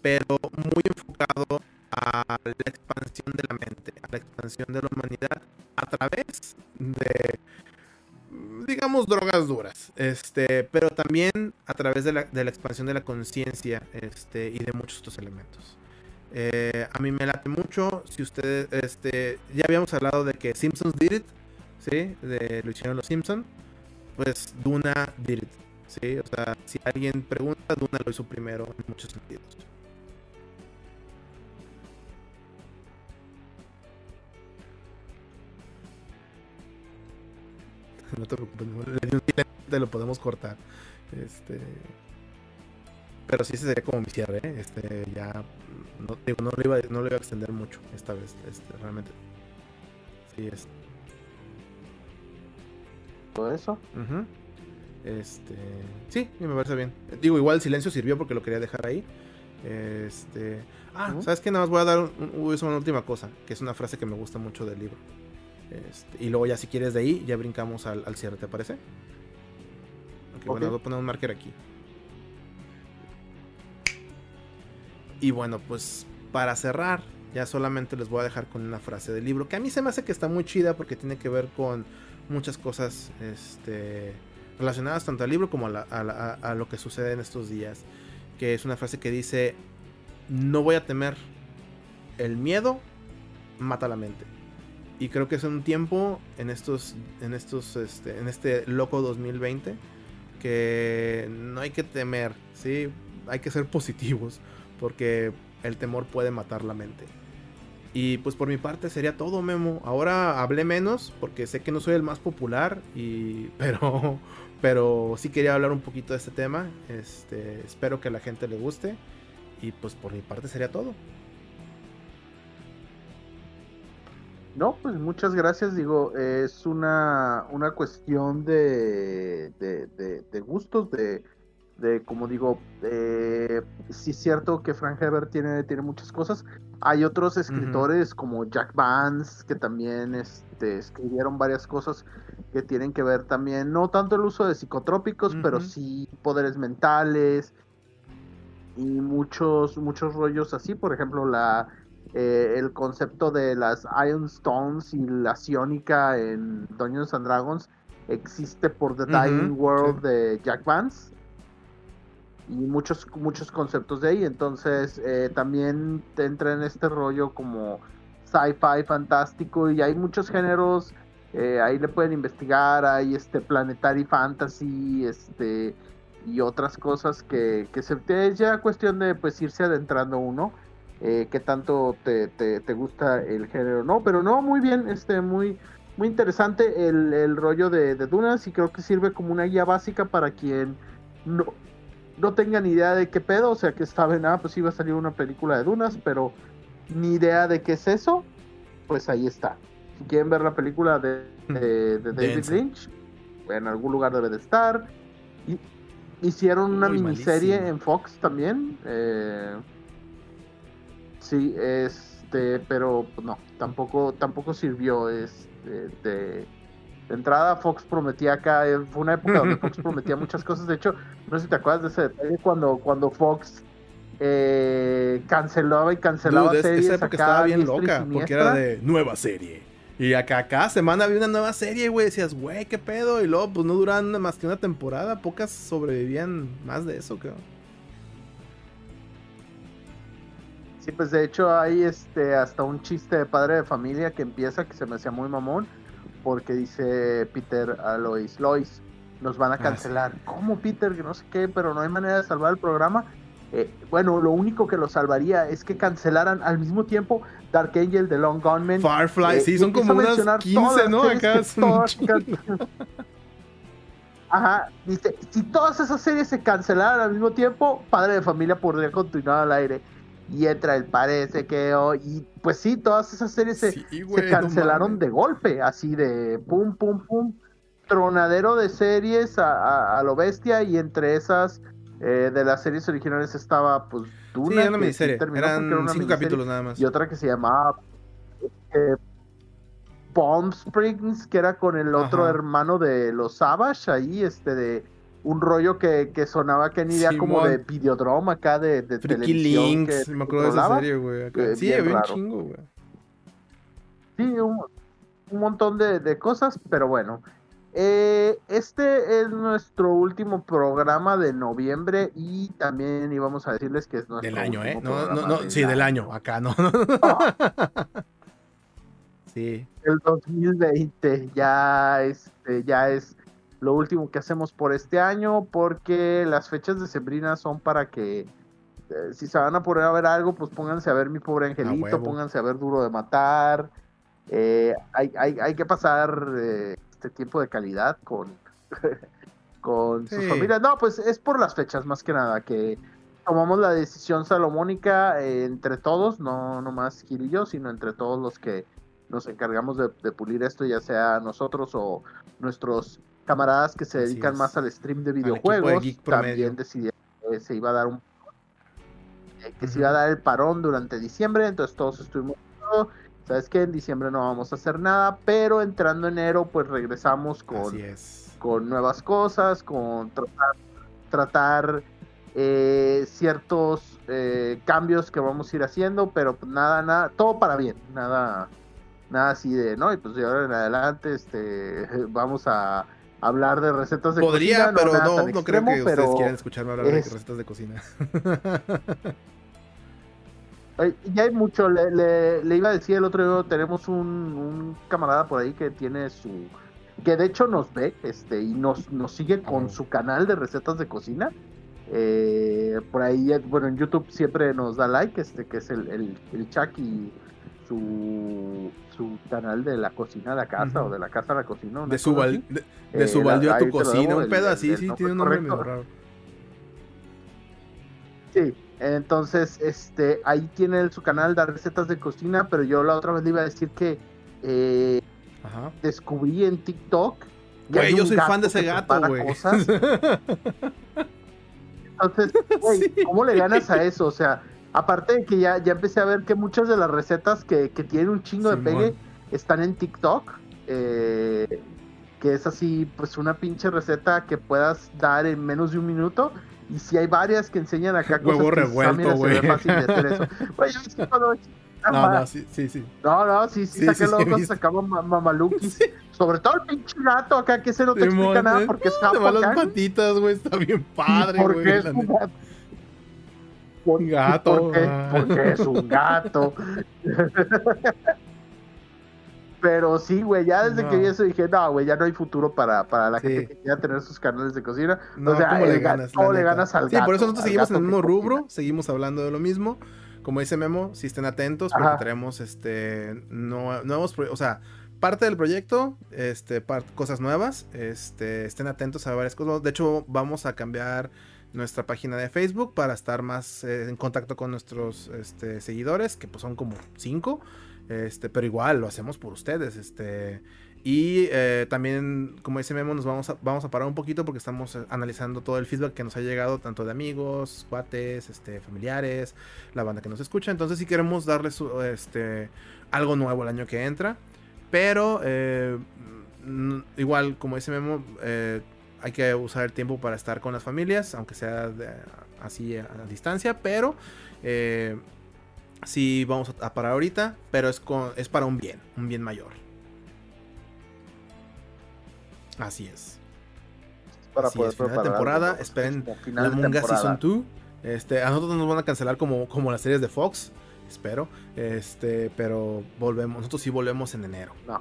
pero muy enfocado a la expansión de la mente, a la expansión de la humanidad a través de, digamos, drogas duras, este, pero también a través de la, de la expansión de la conciencia este, y de muchos otros elementos. Eh, a mí me late mucho. Si ustedes, este, ya habíamos hablado de que Simpsons did it, ¿sí? De, lo hicieron los Simpsons. Pues Duna did it, ¿sí? O sea, si alguien pregunta, Duna lo hizo primero en muchos sentidos. No te preocupes, te lo podemos cortar. Este. Pero sí, ese sería como mi cierre. ¿eh? Este, ya. No, digo, no, lo iba, no lo iba a extender mucho esta vez. Este, realmente. Sí, es. ¿Todo eso? Este. Sí, me parece bien. Digo, igual el silencio sirvió porque lo quería dejar ahí. Este. Ah, ¿sabes qué? Nada más voy a dar una última cosa, que es una frase que me gusta mucho del libro. Este, y luego ya si quieres de ahí, ya brincamos al, cierre, ¿te parece? Ok, bueno, voy a poner un marker aquí. Y bueno, pues para cerrar, ya solamente les voy a dejar con una frase del libro, que a mí se me hace que está muy chida porque tiene que ver con muchas cosas este, relacionadas tanto al libro como a, lo que sucede en estos días. Que es una frase que dice, no voy a temer, el miedo mata la mente. Y creo que es un tiempo en estos, en estos, este, en este loco 2020 que no hay que temer, ¿sí? Hay que ser *laughs* positivos porque el temor puede matar la mente. Y pues por mi parte sería todo, Memo. Ahora hablé menos porque sé que no soy el más popular y *laughs* pero pero sí quería hablar un poquito de este tema. Este, espero que a la gente le guste y pues por mi parte sería todo. No, pues muchas gracias. Digo, es una, una cuestión de, de gustos, de, de como digo, eh, sí es cierto que Frank Herbert tiene, tiene muchas cosas. Hay otros escritores como Jack Vance que también este, escribieron varias cosas que tienen que ver también, no tanto el uso de psicotrópicos, pero sí poderes mentales y muchos, muchos rollos así. Por ejemplo, la, eh, el concepto de las Iron Stones y la sionica en Dungeons and Dragons existe por The Dying World de Jack Vance y muchos, muchos conceptos de ahí. Entonces eh, también te entra en este rollo como sci-fi fantástico y hay muchos géneros. Eh, ahí le pueden investigar, hay este planetary fantasy, este y otras cosas que, que se es ya cuestión de pues irse adentrando uno, eh, que tanto te, te, gusta el género, ¿no? Pero no, muy bien, este, muy, muy interesante el, el rollo de, de, Dunas y creo que sirve como una guía básica para quien no, no tengan idea de qué pedo, o sea que saben, ah, pues iba a salir una película de Dunas, pero ni idea de qué es eso, pues ahí está. Si quieren ver la película de, David Lynch, en algún lugar debe de estar. Y, hicieron una miniserie en Fox también. Eh, sí, este, pero no, tampoco, tampoco sirvió este, de de entrada Fox prometía acá, eh, fue una época donde Fox *laughs* prometía muchas cosas. De hecho, no sé si te acuerdas de ese detalle cuando, cuando Fox eh, cancelaba y cancelaba series. Esa época estaba bien loca, porque era de nueva serie. Y acá cada semana había una nueva serie, güey. Decías, güey, qué pedo. Y luego, pues no duraban más que una temporada. Pocas sobrevivían más de eso, creo. Sí, pues de hecho hay este hasta un chiste de padre de familia que empieza que se me hacía muy mamón porque dice Peter a Lois, Lois, nos van a ah, cancelar. ¿Cómo Peter? Que no sé qué, pero no hay manera de salvar el programa. Eh, bueno, lo único que lo salvaría es que cancelaran al mismo tiempo Dark Angel, The Long Gunman. Firefly, eh, sí, son como unas 15, ¿no? Acá Ajá, dice, si todas esas series se cancelaran al mismo tiempo, Padre de Familia podría continuar al aire y entra el parece que y pues sí, todas esas series se, cancelaron de golpe, así de pum, pum, pum, tronadero de series a, lo bestia y entre esas eh, de las series originales estaba pues Duna, sí, era una miniserie, eran cinco capítulos nada más. Y otra que se llamaba eh, Palm Springs, que era con el otro hermano de los Savage, ahí este de un rollo que, que sonaba que ni idea como de videodrome acá de, de televisión. Links, me acuerdo de esa serie, güey. Sí, había un chingo, güey. Sí, un, montón de, cosas, pero bueno. Eh, este es nuestro último programa de noviembre y también íbamos a decirles que es nuestro Del año, ¿eh? No, no, no, sí, del año, acá no. *laughs* sí. El 2020 ya, este, ya es lo último que hacemos por este año porque las fechas de Sembrina son para que eh, si se van a poner a ver algo, pues pónganse a ver mi pobre angelito, pónganse a ver Duro de Matar. Eh, hay, hay, que pasar eh, este tiempo de calidad con, *laughs* con sus familias. No, pues es por las fechas más que nada, que tomamos la decisión salomónica entre todos, no nomás Gil y yo, sino entre todos los que nos encargamos de, pulir esto, ya sea nosotros o nuestros camaradas que se dedican más al stream de videojuegos, también decidieron que se iba a dar un que se iba a dar el parón durante diciembre, entonces todos estuvimos sabes que en diciembre no vamos a hacer nada, pero entrando enero pues regresamos con, con nuevas cosas, con tratar, tratar eh, ciertos eh, cambios que vamos a ir haciendo, pero pues nada, nada, todo para bien, nada, nada así de, ¿no? Y pues de ahora en adelante este, *laughs* vamos a hablar de recetas de cocina. Podría, pero no, no, creo que ustedes quieran escucharme hablar de recetas de cocina. *laughs* ya hay mucho, le, iba a decir el otro día, tenemos un, camarada por ahí que tiene su, que de hecho nos ve, este, y nos, nos sigue con su canal de recetas de cocina. Eh, por ahí, bueno, en YouTube siempre nos da like, este, que es el, el, el Chucky su, su canal de la cocina a la casa o de la casa a la cocina. De su, de, de su eh, a tu cocina, un pedo así, sí, tiene un nombre medio raro. Sí, entonces, este, ahí tiene su canal de recetas de cocina, pero yo la otra vez le iba a decir que eh, descubrí en TikTok. Güey, yo soy fan de ese gato, güey. *laughs* Entonces, *laughs* güey, ¿cómo le ganas a eso? O sea, Aparte de que ya, ya empecé a ver que muchas de las recetas que, tienen un chingo de pegue están en TikTok. Eh, que es así, pues una pinche receta que puedas dar en menos de un minuto. Y si hay varias que enseñan acá *laughs* cosas Huevo revuelto, güey. fácil de hacer eso. *laughs* No, no, sí, sí, sí. No, no, sí, sí, saqué los dos, sacamos mamalukis. Sobre todo el pinche gato acá, que se no te explica nada porque es japo acá. las patitas, güey, está bien padre, güey. Porque es un gato. Porque, es un gato. Pero sí, güey, ya desde que vi eso dije, no, güey, ya no hay futuro para, para la gente que quiera tener sus canales de cocina. No, o sea, le ganas, le ganas al gato. Sí, por eso nosotros seguimos en el mismo rubro, seguimos hablando de lo mismo. Como dice Memo, si estén atentos, porque tenemos este no, nuevos, o sea, parte del proyecto, este, cosas nuevas, este, estén atentos a varias cosas. De hecho, vamos a cambiar nuestra página de Facebook para estar más eh, en contacto con nuestros este, seguidores, que pues son como cinco, este, pero igual lo hacemos por ustedes, este, y eh, también, como dice Memo, nos vamos a, vamos a parar un poquito porque estamos eh, analizando todo el feedback que nos ha llegado, tanto de amigos, cuates, este, familiares, la banda que nos escucha. Entonces, si queremos darles este, algo nuevo el año que entra. Pero, igual, como dice Memo, hay que usar el tiempo para estar con las familias, aunque sea así a, distancia, pero eh, sí vamos a, parar ahorita, pero es, es para un bien, un bien mayor. Así es. Para poder es, la temporada, esperen la Munga Season 2. Este, a nosotros nos van a cancelar como, como las series de Fox, espero. Este, pero volvemos, nosotros sí volvemos en enero. No.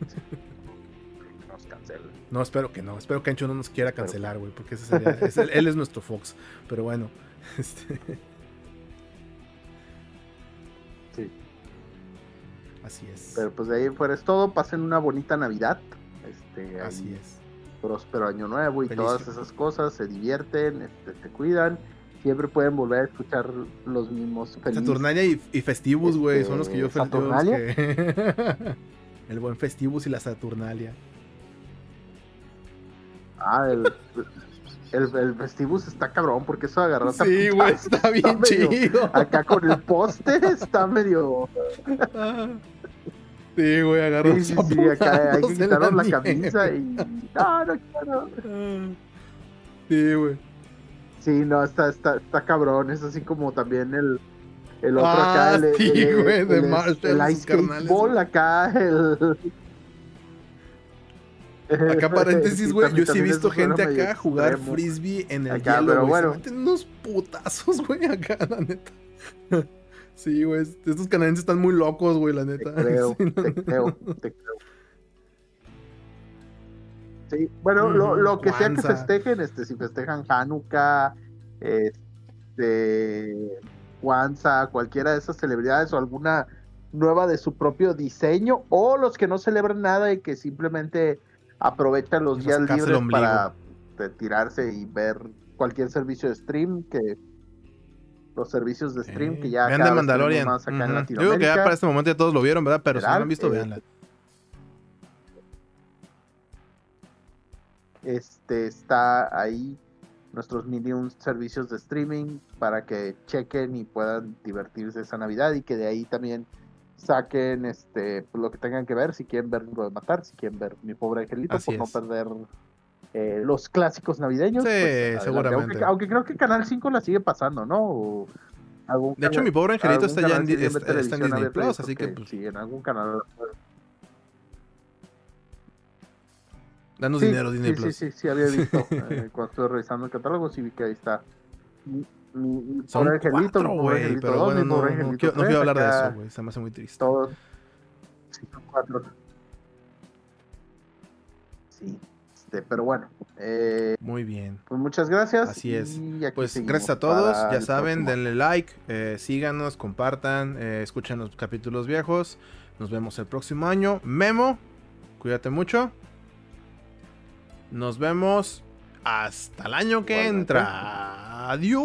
*laughs* nos cancelen. No, espero que no. Espero que Ancho no nos quiera cancelar, güey. Porque ese sería, *laughs* él es nuestro Fox. Pero bueno. *laughs* Este... Sí. Así es. Pero pues de ahí fuera es todo. Pasen una bonita Navidad. Este, Así es. Próspero Año Nuevo y todas esas cosas. Se divierten, este, se cuidan siempre pueden volver a escuchar los mismos Saturnalia y, y Festivus, güey, son los que yo ¿Saturnalia? Que... El buen Festivus y la Saturnalia. Ah, el, el, Festivus está cabrón porque eso agarró Sí, güey, está bien chido. Acá con el poste está medio. Sí, güey, agarró Sí, sí, sí, acá hay que quitarnos la, camisa y. No, no quiero. Sí, güey. Sí, no, está, está, está cabrón. Es así como también el El otro acá, Ah, el, sí, el- güey, de el- Marshall, el sus Ice Ball, acá el... Acá *laughs* paréntesis, güey, yo sí he visto gente acá jugar frisbee en el Acá, hielo, pero bueno. Se meten unos putazos, *laughs* güey, acá, la neta. Sí, güey, estos canadienses están muy locos, güey, la *laughs* Te neta. creo, Sí, no, te no. creo, te creo. Sí, bueno, lo, lo que sea que festejen, este, si festejan Hanukkah, este, Kwanzaa, cualquiera de esas celebridades o alguna nueva de su propio diseño, o los que no celebran nada y que simplemente aprovechan los días libres para eh, tirarse y ver cualquier servicio de stream que los servicios de stream Eh, que ya vean de Mandalorian. más acá en Ujú. Yo creo que ya Latinoamérica. para este momento ya todos lo vieron, ¿verdad? Pero si no lo han visto, eh, véanla. este está ahí nuestros mini servicios de streaming para que chequen y puedan divertirse esa Navidad y que de ahí también saquen este pues, lo que tengan que ver, si quieren ver lo de matar, si quieren ver mi pobre angelito, Así por no perder eh, los clásicos navideños. Sí, pues, seguramente. Aunque, aunque creo que Canal 5 la sigue pasando, ¿no? O algún De hecho, mi pobre angelito está ya en, está- está en Disney Plus, así que pues, sí, en algún canal. Danos Sí, dinero, Disney sí, Plus. Sí, sí, sí, había visto. *laughs* eh, cuando estuve revisando el catálogo, sí vi que ahí está. Mi, Son pobre angelito, cuatro, mi pobre güey, angelito pero dos, bueno, mi no, pobre no, angelito quiero, no tres, quiero hablar de eso, güey. Se me hace muy triste. Todos. Sí, son cuatro. Sí, este, pero bueno. Eh, Muy bien. pues muchas gracias. Así es. Pues gracias a todos, ya saben, próximo. denle like, eh, síganos, compartan, eh, escuchen los capítulos viejos. Nos vemos el próximo año. Memo, cuídate mucho. Nos vemos hasta el año que entra. Adiós.